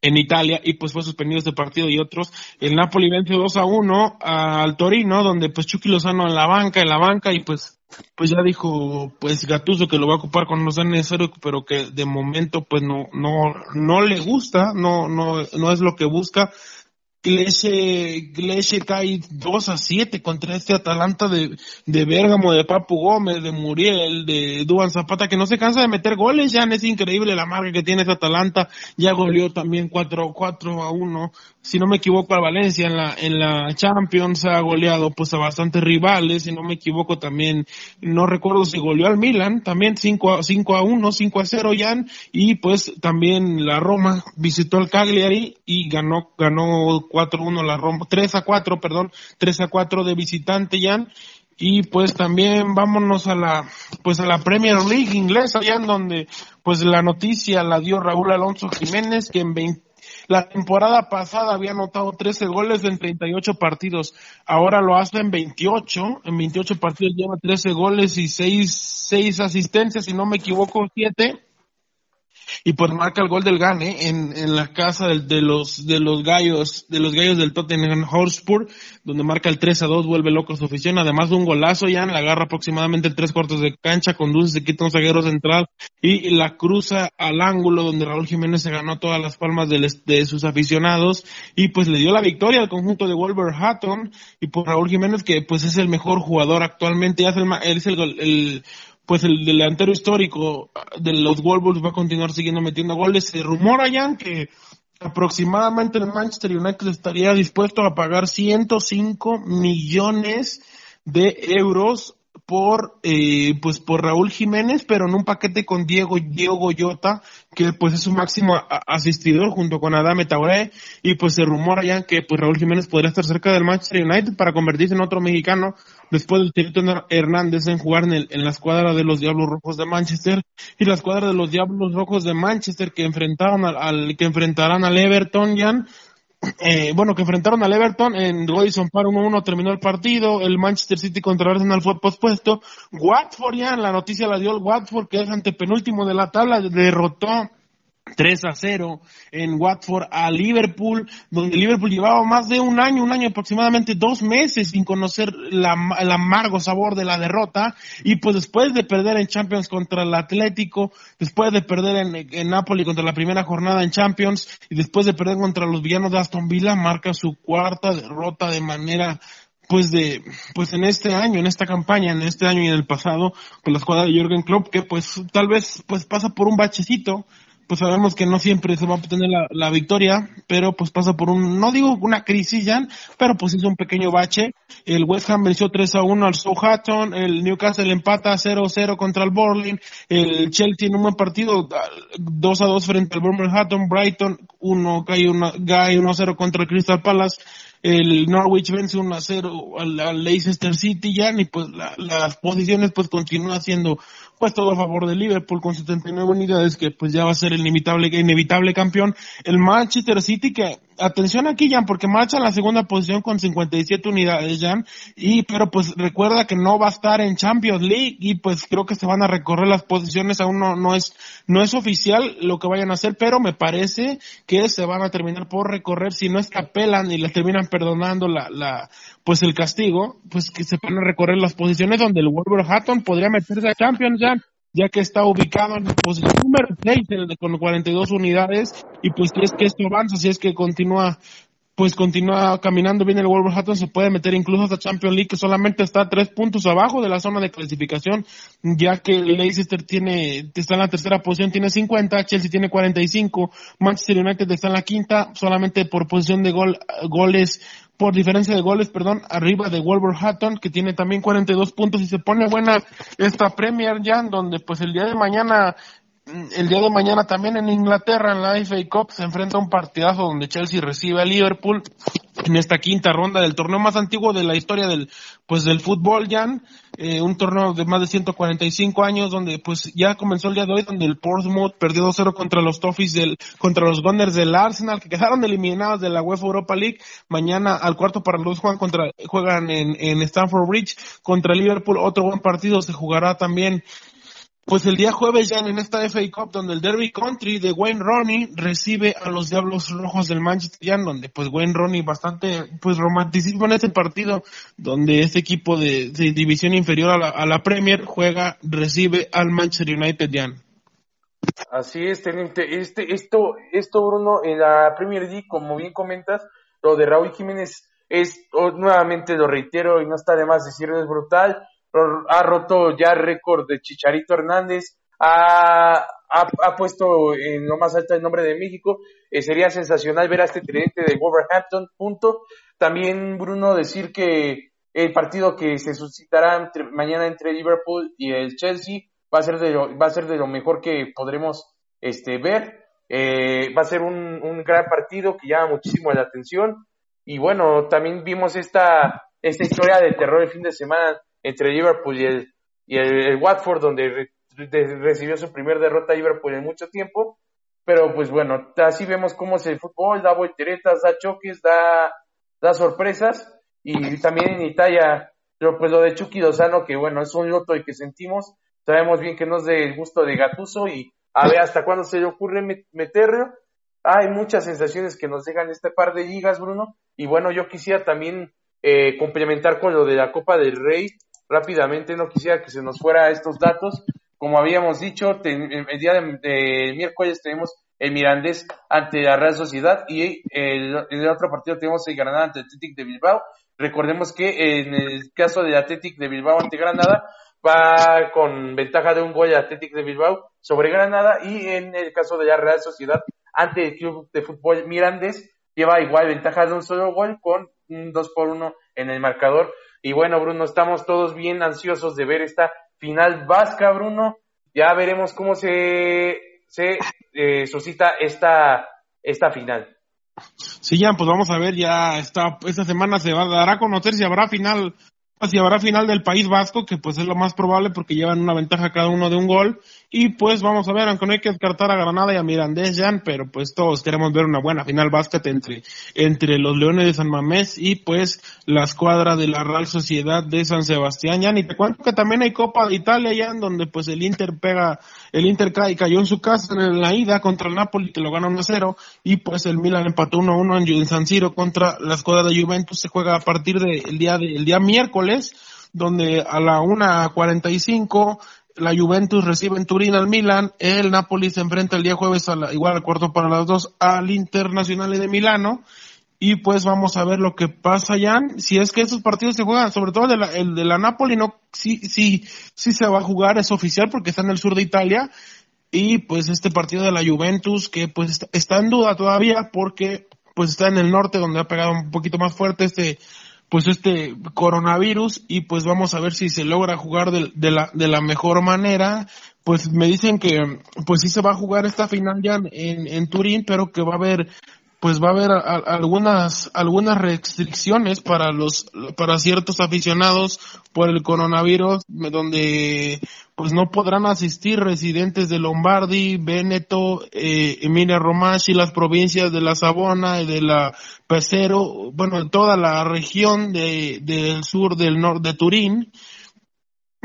en Italia y pues fue suspendido este partido y otros. El Napoli vence 2 a 1 al Torino, donde pues Chucky Lozano en la banca, en la banca y pues pues ya dijo pues Gatuso que lo va a ocupar cuando sea necesario, pero que de momento pues no no no le gusta, no no no es lo que busca Glesche, cae 2 a 7 contra este Atalanta de, de Bérgamo, de Papu Gómez, de Muriel, de Duan Zapata, que no se cansa de meter goles, ya es increíble la marca que tiene este Atalanta, ya goleó también 4, 4 a 1, si no me equivoco a Valencia en la, en la Champions ha goleado pues a bastantes rivales, si no me equivoco también, no recuerdo si goleó al Milan, también 5 a, 5 a 1, 5 a 0 Jan, y pues también la Roma visitó al Cagliari y ganó, ganó 4-1 la Roma, 3 a 4, perdón, 3 a 4 de visitante, Jan. Y pues también vámonos a la, pues a la Premier League inglesa, ya en donde pues la noticia la dio Raúl Alonso Jiménez, que en 20, la temporada pasada había anotado 13 goles en 38 partidos. Ahora lo hace en 28. En 28 partidos lleva 13 goles y 6, 6 asistencias, si no me equivoco, 7 y pues marca el gol del Gane en, en la casa de, los de los gallos de los gallos del Tottenham Hotspur donde marca el 3 a 2 vuelve loco su afición además de un golazo ya la agarra aproximadamente en tres cuartos de cancha conduce se quita un zaguero central y la cruza al ángulo donde Raúl Jiménez se ganó todas las palmas de, sus aficionados y pues le dio la victoria al conjunto de Wolverhampton y pues Raúl Jiménez que pues es el mejor jugador actualmente ya es el, es el, el pues el delantero histórico de los Wolves va a continuar siguiendo metiendo goles. Se rumora ya que aproximadamente el Manchester United estaría dispuesto a pagar 105 millones de euros por eh, pues por Raúl Jiménez, pero en un paquete con Diego Diego Goyota, que pues es su máximo asistidor junto con Adame Tauré, y pues se rumora ya que pues Raúl Jiménez podría estar cerca del Manchester United para convertirse en otro mexicano después del Tirito Hernández en jugar en, el, en la escuadra de los Diablos Rojos de Manchester. Y la escuadra de los Diablos Rojos de Manchester que enfrentaron al, al que enfrentarán al Everton ya eh, bueno, que enfrentaron al Everton en Goodison Park 1-1 terminó el partido, el Manchester City contra Arsenal fue pospuesto, Watford ya, la noticia la dio el Watford que es antepenúltimo de la tabla, derrotó 3 a 0 en Watford a Liverpool, donde Liverpool llevaba más de un año, un año aproximadamente dos meses sin conocer la, el amargo sabor de la derrota. Y pues después de perder en Champions contra el Atlético, después de perder en, Napoli contra la primera jornada en Champions y después de perder contra los villanos de Aston Villa, marca su cuarta derrota de manera pues de pues en este año, en esta campaña, en este año y en el pasado, con la escuadra de Jürgen Klopp que pues tal vez pues pasa por un bachecito pues sabemos que no siempre se va a obtener la, victoria, pero pues pasa por un, no digo una crisis ya, pero pues hizo un pequeño bache. El West Ham venció 3 a 1 al Southampton, el Newcastle empata 0 a 0 contra el Burnley, el Chelsea en un buen partido 2 a 2 frente al Wolverhampton, Brighton 1 cae 1 a 0 contra el Crystal Palace, el Norwich vence 1 a 0 al, Leicester City ya, y pues las posiciones pues continúa siendo pues todo a favor de Liverpool con 79 unidades que pues ya va a ser el inevitable, inevitable campeón. El Manchester City que, atención aquí Jan, porque marcha en la segunda posición con 57 unidades Jan, y pero pues recuerda que no va a estar en Champions League y pues creo que se van a recorrer las posiciones, aún no, no es, no es oficial lo que vayan a hacer, pero me parece que se van a terminar por recorrer, si no es que apelan y les terminan perdonando la, la, pues el castigo, pues que se van a recorrer las posiciones donde el Wolverhampton podría meterse a Champions ya, ya que está ubicado en la posición número 6 con 42 unidades y pues si es que esto avanza, si es que continúa pues continúa caminando bien el Wolverhampton, se puede meter incluso hasta Champions League, que solamente está tres puntos abajo de la zona de clasificación, ya que Leicester tiene, está en la tercera posición, tiene 50, Chelsea tiene 45, Manchester United está en la quinta, solamente por posición de gol, goles por diferencia de goles, perdón, arriba de Wolverhampton, que tiene también 42 puntos y se pone buena esta Premier ya, donde pues el día de mañana, el día de mañana también en Inglaterra, en la FA Cup, se enfrenta un partidazo donde Chelsea recibe a Liverpool en esta quinta ronda del torneo más antiguo de la historia del pues del fútbol Jan, eh, un torneo de más de 145 años donde pues ya comenzó el día de hoy donde el Portsmouth perdió 2-0 contra los Toffees del contra los Gunners del Arsenal que quedaron eliminados de la UEFA Europa League. Mañana al cuarto para los juegan contra juegan en en Stamford Bridge contra Liverpool, otro buen partido se jugará también pues el día jueves ya en esta FA Cup donde el Derby Country de Wayne Rooney recibe a los Diablos Rojos del Manchester United donde pues Wayne Rooney bastante pues romanticismo en este partido donde este equipo de, división inferior a la, Premier juega recibe al Manchester United ya. Así es, teniente. Este, esto, esto Bruno en la Premier League como bien comentas lo de Raúl Jiménez es nuevamente lo reitero y no está de más decirlo es brutal ha roto ya récord de Chicharito Hernández, ha, ha, puesto en lo más alto el nombre de México. Eh, sería sensacional ver a este tridente de Wolverhampton, punto. También, Bruno, decir que el partido que se suscitará mañana entre Liverpool y el Chelsea va a ser de lo, va a ser de lo mejor que podremos este, ver. Eh, va a ser un, un gran partido que llama muchísimo la atención. Y bueno, también vimos esta, esta historia de terror el fin de semana entre Liverpool y el, y el, Watford, donde recibió su primer derrota Liverpool en mucho tiempo. Pero pues bueno, así vemos cómo es el fútbol, da volteretas, da choques, da, sorpresas. Y también en Italia, pues lo de Chucky Dosano, que bueno, es un loto y que sentimos. Sabemos bien que no es del gusto de Gatuso y a ver hasta cuándo se le ocurre meterlo. Hay muchas sensaciones que nos dejan este par de ligas, Bruno. Y bueno, yo quisiera también eh, complementar con lo de la Copa del Rey rápidamente, no quisiera que se nos fuera estos datos. Como habíamos dicho, el día de, miércoles tenemos el Mirandés ante la Real Sociedad y el, el otro partido tenemos el Granada ante el Atlético de Bilbao. Recordemos que en el caso del Atlético de Bilbao ante Granada va con ventaja de un gol el Atlético de Bilbao sobre Granada y en el caso de la Real Sociedad ante el Club de Fútbol Mirandés lleva igual ventaja de un solo gol con un 2 por 1 en el marcador. Y bueno, Bruno, estamos todos bien ansiosos de ver esta final vasca, Bruno. Ya veremos cómo se, se eh, suscita esta, esta final. Sí, ya, pues vamos a ver, ya esta, esta semana se va a dar a conocer si habrá final si habrá final del País Vasco, que pues es lo más probable porque llevan una ventaja cada uno de un gol. Y pues vamos a ver, aunque no hay que descartar a Granada y a Mirandés, Jan, pero pues todos queremos ver una buena final vasca entre, entre los Leones de San Mamés y pues la escuadra de la Real Sociedad de San Sebastián, Jan. Y te cuento que también hay Copa de Italia, Jan, donde pues el Inter pega, el Inter cae, cayó en su casa en la ida contra el Napoli, que lo gana 1-0, y pues el Milan empató 1-1 en San Siro contra la escuadra de Juventus, se juega a partir del día, de, el día miércoles donde a la 1.45 la Juventus recibe en Turín al Milan, el Napoli se enfrenta el día jueves a la, igual al cuarto para las dos al Internacional de Milano. Y pues vamos a ver lo que pasa ya, si es que esos partidos se juegan, sobre todo el de la, el de la Napoli no, sí, sí, sí se va a jugar, es oficial porque está en el sur de Italia. Y pues este partido de la Juventus que pues está en duda todavía porque pues está en el norte donde ha pegado un poquito más fuerte este pues este coronavirus y pues vamos a ver si se logra jugar de, de, la, de la mejor manera. Pues me dicen que pues sí se va a jugar esta final ya en, en Turín, pero que va a haber pues va a haber algunas algunas restricciones para los para ciertos aficionados por el coronavirus donde pues no podrán asistir residentes de Lombardi, Veneto, eh, Emilia Romagna y las provincias de la Sabona y de la Pesero, bueno, toda la región de, del sur del norte de Turín,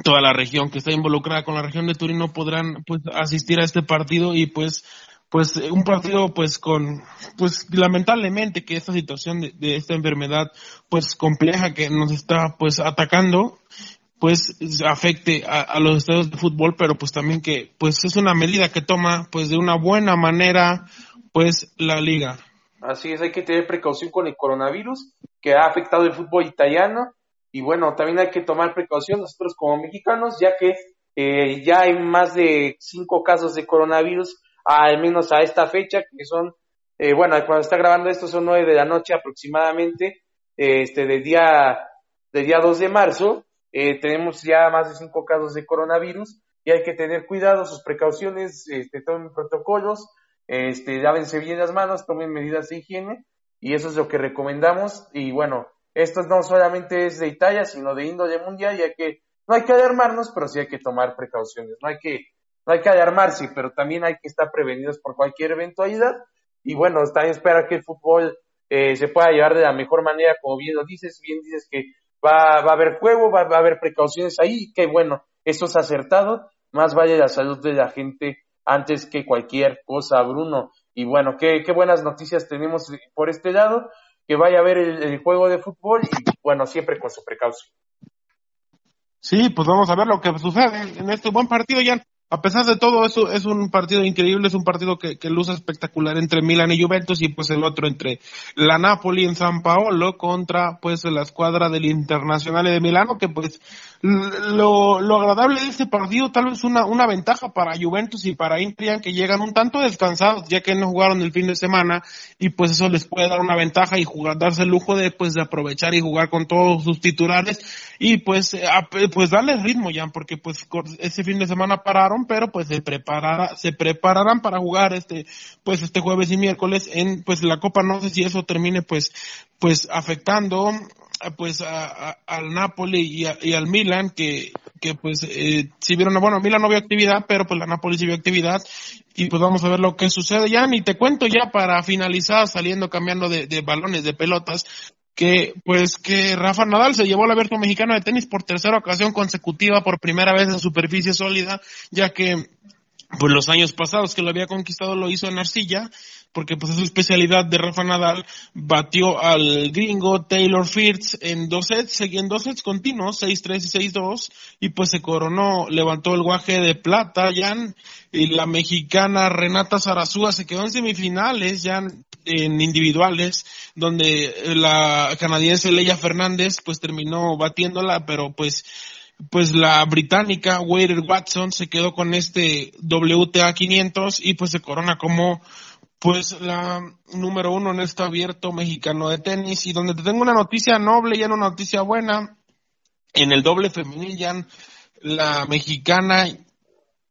toda la región que está involucrada con la región de Turín no podrán pues asistir a este partido y pues pues un partido pues con pues lamentablemente que esta situación de, esta enfermedad pues compleja que nos está pues atacando pues afecte a, los estados de fútbol pero pues también que pues es una medida que toma pues de una buena manera pues la liga. Así es hay que tener precaución con el coronavirus que ha afectado el fútbol italiano y bueno también hay que tomar precaución nosotros como mexicanos ya que eh, ya hay más de cinco casos de coronavirus al menos a esta fecha, que son, eh, bueno, cuando está grabando esto son nueve de la noche aproximadamente, este, del día, del día 2 de marzo, eh, tenemos ya más de cinco casos de coronavirus y hay que tener cuidado, sus precauciones, este, tomen protocolos, este, lávense bien las manos, tomen medidas de higiene y eso es lo que recomendamos y bueno, esto no solamente es de Italia, sino de índole mundial y hay que, no hay que alarmarnos, pero sí hay que tomar precauciones, no hay que no hay que alarmarse, pero también hay que estar prevenidos por cualquier eventualidad. Y bueno, también espera que el fútbol eh, se pueda llevar de la mejor manera, como bien lo dices, bien dices que va, va a haber juego, va, a haber precauciones ahí, que bueno, eso es acertado, más vale la salud de la gente antes que cualquier cosa, Bruno. Y bueno, qué, qué buenas noticias tenemos por este lado, que vaya a haber el, el juego de fútbol y bueno, siempre con su precaución. Sí, pues vamos a ver lo que sucede en este buen partido, Jan a pesar de todo eso, es un partido increíble, es un partido que, que luce espectacular entre Milan y Juventus y pues el otro entre la Napoli en San Paolo contra pues la escuadra del Internacional de Milano que pues lo, lo agradable de este partido tal vez una, ventaja para Juventus y para Inter que llegan un tanto descansados ya que no jugaron el fin de semana y pues eso les puede dar una ventaja y jugar, darse el lujo de pues de aprovechar y jugar con todos sus titulares y pues pues darle ritmo ya porque pues ese fin de semana pararon pero pues se preparará, se prepararán para jugar este pues este jueves y miércoles en pues la Copa. No sé si eso termine pues pues afectando pues a, al Napoli y, al Milan que, que pues eh, si vieron, bueno, Milan no vio actividad, pero pues la Napoli sí vio actividad. Y pues vamos a ver lo que sucede. Ya, y te cuento ya para finalizar, saliendo, cambiando de balones, de pelotas, que pues que Rafa Nadal se llevó el abierto mexicano de tenis por tercera ocasión consecutiva por primera vez en superficie sólida, ya que pues los años pasados que lo había conquistado lo hizo en arcilla porque pues es su especialidad de Rafa Nadal, batió al gringo Taylor Fritz en dos sets, en dos sets continuos, 6-3 y 6-2, y pues se coronó, levantó el guaje de plata, ya, y la mexicana Renata Zarazúa se quedó en semifinales, ya en individuales, donde la canadiense Leia Fernández pues terminó batiéndola, pero pues pues la británica Wader Watson se quedó con este WTA 500 y pues se corona como pues la número uno en este abierto mexicano de tenis y donde te tengo una noticia noble y una noticia buena. En el doble femenil ya la mexicana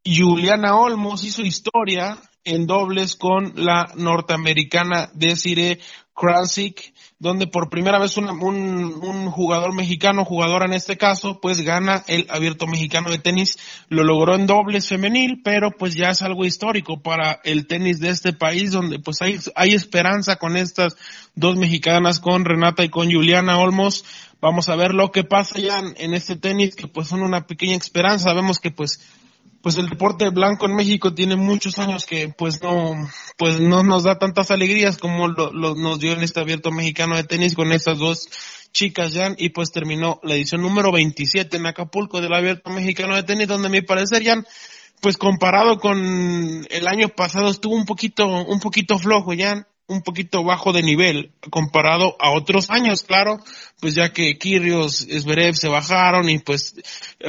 Juliana Olmos hizo historia en dobles con la norteamericana Desiree Krasik donde por primera vez un, un, jugador mexicano, jugadora en este caso, pues gana el abierto mexicano de tenis. Lo logró en dobles femenil, pero pues ya es algo histórico para el tenis de este país, donde pues hay, hay esperanza con estas dos mexicanas, con Renata y con Juliana Olmos. Vamos a ver lo que pasa ya en este tenis, que pues son una pequeña esperanza. Sabemos que pues pues el deporte blanco en México tiene muchos años que pues no pues no nos da tantas alegrías como lo, nos dio en este abierto mexicano de tenis con estas dos chicas ya y pues terminó la edición número 27 en Acapulco del abierto mexicano de tenis donde a mi parecer ya pues comparado con el año pasado estuvo un poquito un poquito flojo ya un poquito bajo de nivel comparado a otros años, claro, pues ya que Kirios, Zverev se bajaron y pues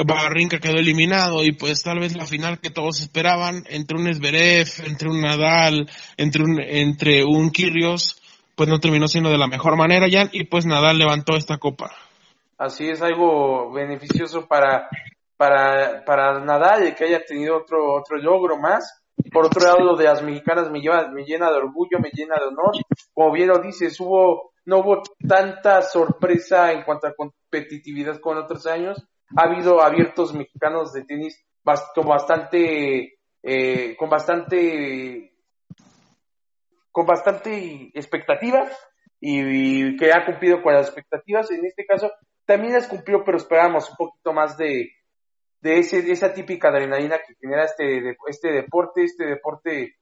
Barrinca quedó eliminado y pues tal vez la final que todos esperaban entre un Zverev, entre un Nadal, entre un, entre un Kirios, pues no terminó siendo de la mejor manera ya y pues Nadal levantó esta copa. Así es algo beneficioso para, para, para Nadal que haya tenido otro, otro logro más por otro lado lo de las mexicanas me, lleva, me llena de orgullo, me llena de honor. Como bien lo dices, hubo, no hubo tanta sorpresa en cuanto a competitividad con otros años. Ha habido abiertos mexicanos de tenis con bastante, eh, con bastante, con bastante expectativa y, que ha cumplido con las expectativas. En este caso también las cumplió, pero esperábamos un poquito más de, de, ese, de esa típica adrenalina que genera este, este deporte, este deporte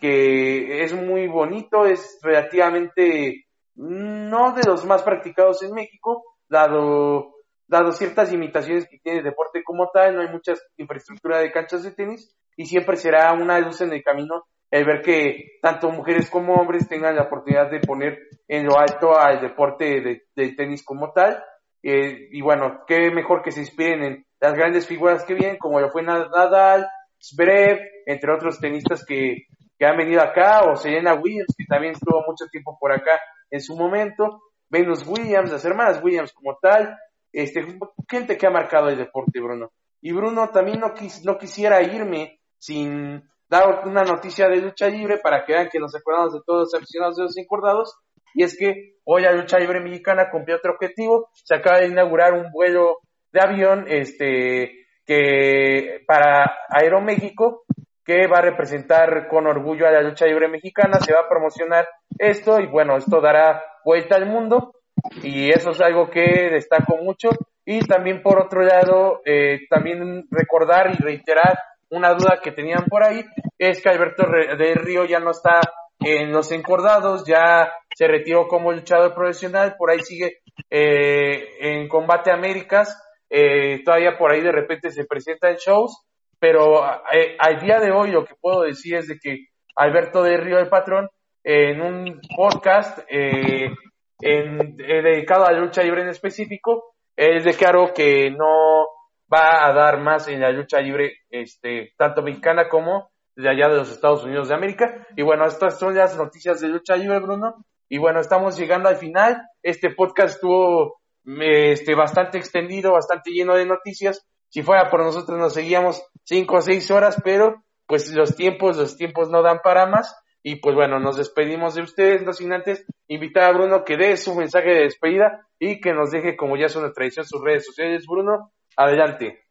que es muy bonito, es relativamente no de los más practicados en México, dado, dado ciertas limitaciones que tiene el deporte como tal, no hay mucha infraestructura de canchas de tenis y siempre será una luz en el camino el ver que tanto mujeres como hombres tengan la oportunidad de poner en lo alto al deporte de, tenis como tal. Eh, y bueno, qué mejor que se inspiren en las grandes figuras que vienen, como lo fue Nadal, Zverev, entre otros tenistas que, que han venido acá, o Serena Williams, que también estuvo mucho tiempo por acá en su momento, Venus Williams, las hermanas Williams como tal, este, gente que ha marcado el deporte, Bruno. Y Bruno, también no, quis, no quisiera irme sin dar una noticia de lucha libre para que vean que nos acordamos de todos los aficionados de los encordados. Y es que hoy la lucha libre mexicana cumplió otro objetivo. Se acaba de inaugurar un vuelo de avión este que para Aeroméxico que va a representar con orgullo a la lucha libre mexicana, se va a promocionar esto y bueno, esto dará vuelta al mundo y eso es algo que destaco mucho y también por otro lado eh, también recordar y reiterar una duda que tenían por ahí es que Alberto del Río ya no está en los encordados, ya se retiró como luchador profesional, por ahí sigue eh, en Combate Américas, eh, todavía por ahí de repente se presenta en shows, pero eh, al día de hoy lo que puedo decir es de que Alberto de Río del Patrón, en un podcast en, dedicado a la lucha libre en específico, él declaró que no va a dar más en la lucha libre, este, tanto mexicana como de allá de los Estados Unidos de América. Y bueno, estas son las noticias de lucha libre, Bruno. Y bueno, estamos llegando al final. Este podcast estuvo este, bastante extendido, bastante lleno de noticias. Si fuera por nosotros nos seguíamos cinco o seis horas, pero pues los tiempos, los tiempos no dan para más. Y pues bueno, nos despedimos de ustedes, no sin antes invitar a Bruno que dé su mensaje de despedida y que nos deje, como ya es una tradición, sus redes sociales. Bruno, adelante.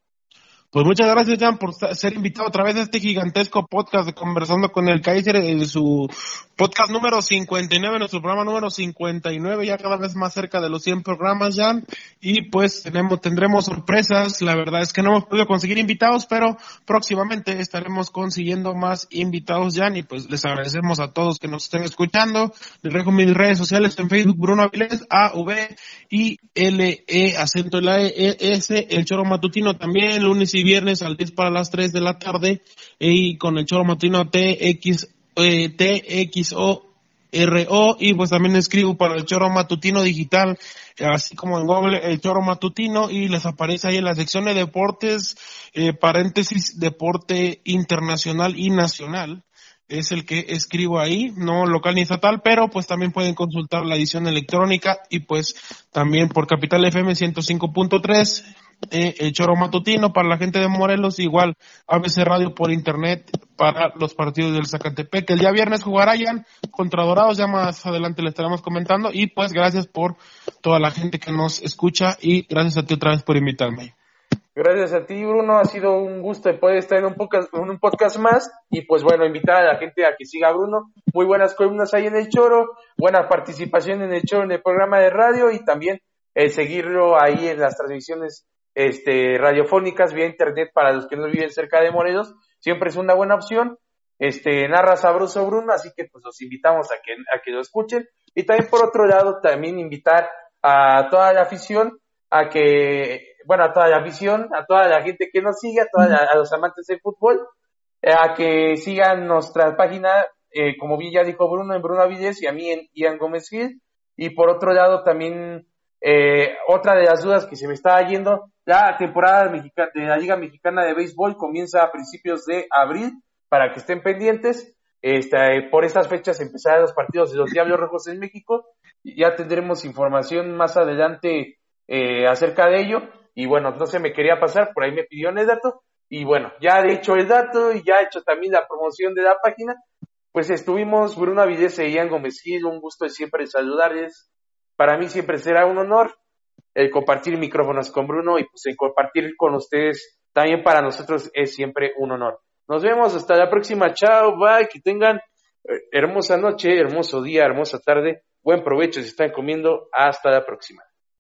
Pues muchas gracias, Jan, por ser invitado otra vez a este gigantesco podcast de Conversando con el Kaiser, en su podcast número 59, nuestro programa número 59, ya cada vez más cerca de los 100 programas, Jan. Y pues tenemos, tendremos sorpresas. La verdad es que no hemos podido conseguir invitados, pero próximamente estaremos consiguiendo más invitados, Jan. Y pues les agradecemos a todos que nos estén escuchando. Les dejo mis redes sociales en Facebook, Bruno Avilés, A, V, I, L, E, acento la E, e S, el choro matutino también, lunes y viernes al 10 para las 3 de la tarde y con el choro matutino TX, eh, TXO RO y pues también escribo para el choro matutino digital, así como en Google el choro matutino y les aparece ahí en la sección de deportes, eh, paréntesis, deporte internacional y nacional. Es el que escribo ahí, no local ni estatal, pero pues también pueden consultar la edición electrónica y pues también por Capital FM 105.3 eh, el choro matutino para la gente de Morelos, igual ABC Radio por internet para los partidos del Zacatepec. El día viernes jugarán contra Dorados, ya más adelante le estaremos comentando. Y pues gracias por toda la gente que nos escucha y gracias a ti otra vez por invitarme. Gracias a ti, Bruno. Ha sido un gusto poder estar en un podcast, un podcast más. Y pues bueno, invitar a la gente a que siga a Bruno. Muy buenas columnas ahí en el Choro, buena participación en el Choro en el programa de radio y también el seguirlo ahí en las transmisiones este, radiofónicas vía internet para los que no viven cerca de Morelos, siempre es una buena opción. Este, narra sabroso Bruno, así que pues los invitamos a que, a que lo escuchen. Y también por otro lado, también invitar a toda la afición a que, bueno, a toda la afición, a toda la gente que nos sigue, a, los amantes del fútbol, a que sigan nuestra página, eh, como bien ya dijo Bruno, en Bruno Avilés y a mí en Ian Gómez Gil. Y por otro lado, también eh, otra de las dudas que se me estaba yendo, la temporada de la Liga Mexicana de Béisbol comienza a principios de abril para que estén pendientes. Este, por estas fechas empezarán los partidos de los Diablos Rojos en México. Ya tendremos información más adelante eh, acerca de ello. Y bueno, no se me quería pasar, por ahí me pidió el dato. Y bueno, ya he hecho el dato y ya he hecho también la promoción de la página. Pues estuvimos Bruno Avidez y Ian Gómez un gusto siempre saludarles. Para mí siempre será un honor el compartir micrófonos con Bruno y pues el compartir con ustedes también para nosotros es siempre un honor. Nos vemos hasta la próxima. Chao, bye, que tengan eh, hermosa noche, hermoso día, hermosa tarde. Buen provecho si están comiendo. Hasta la próxima.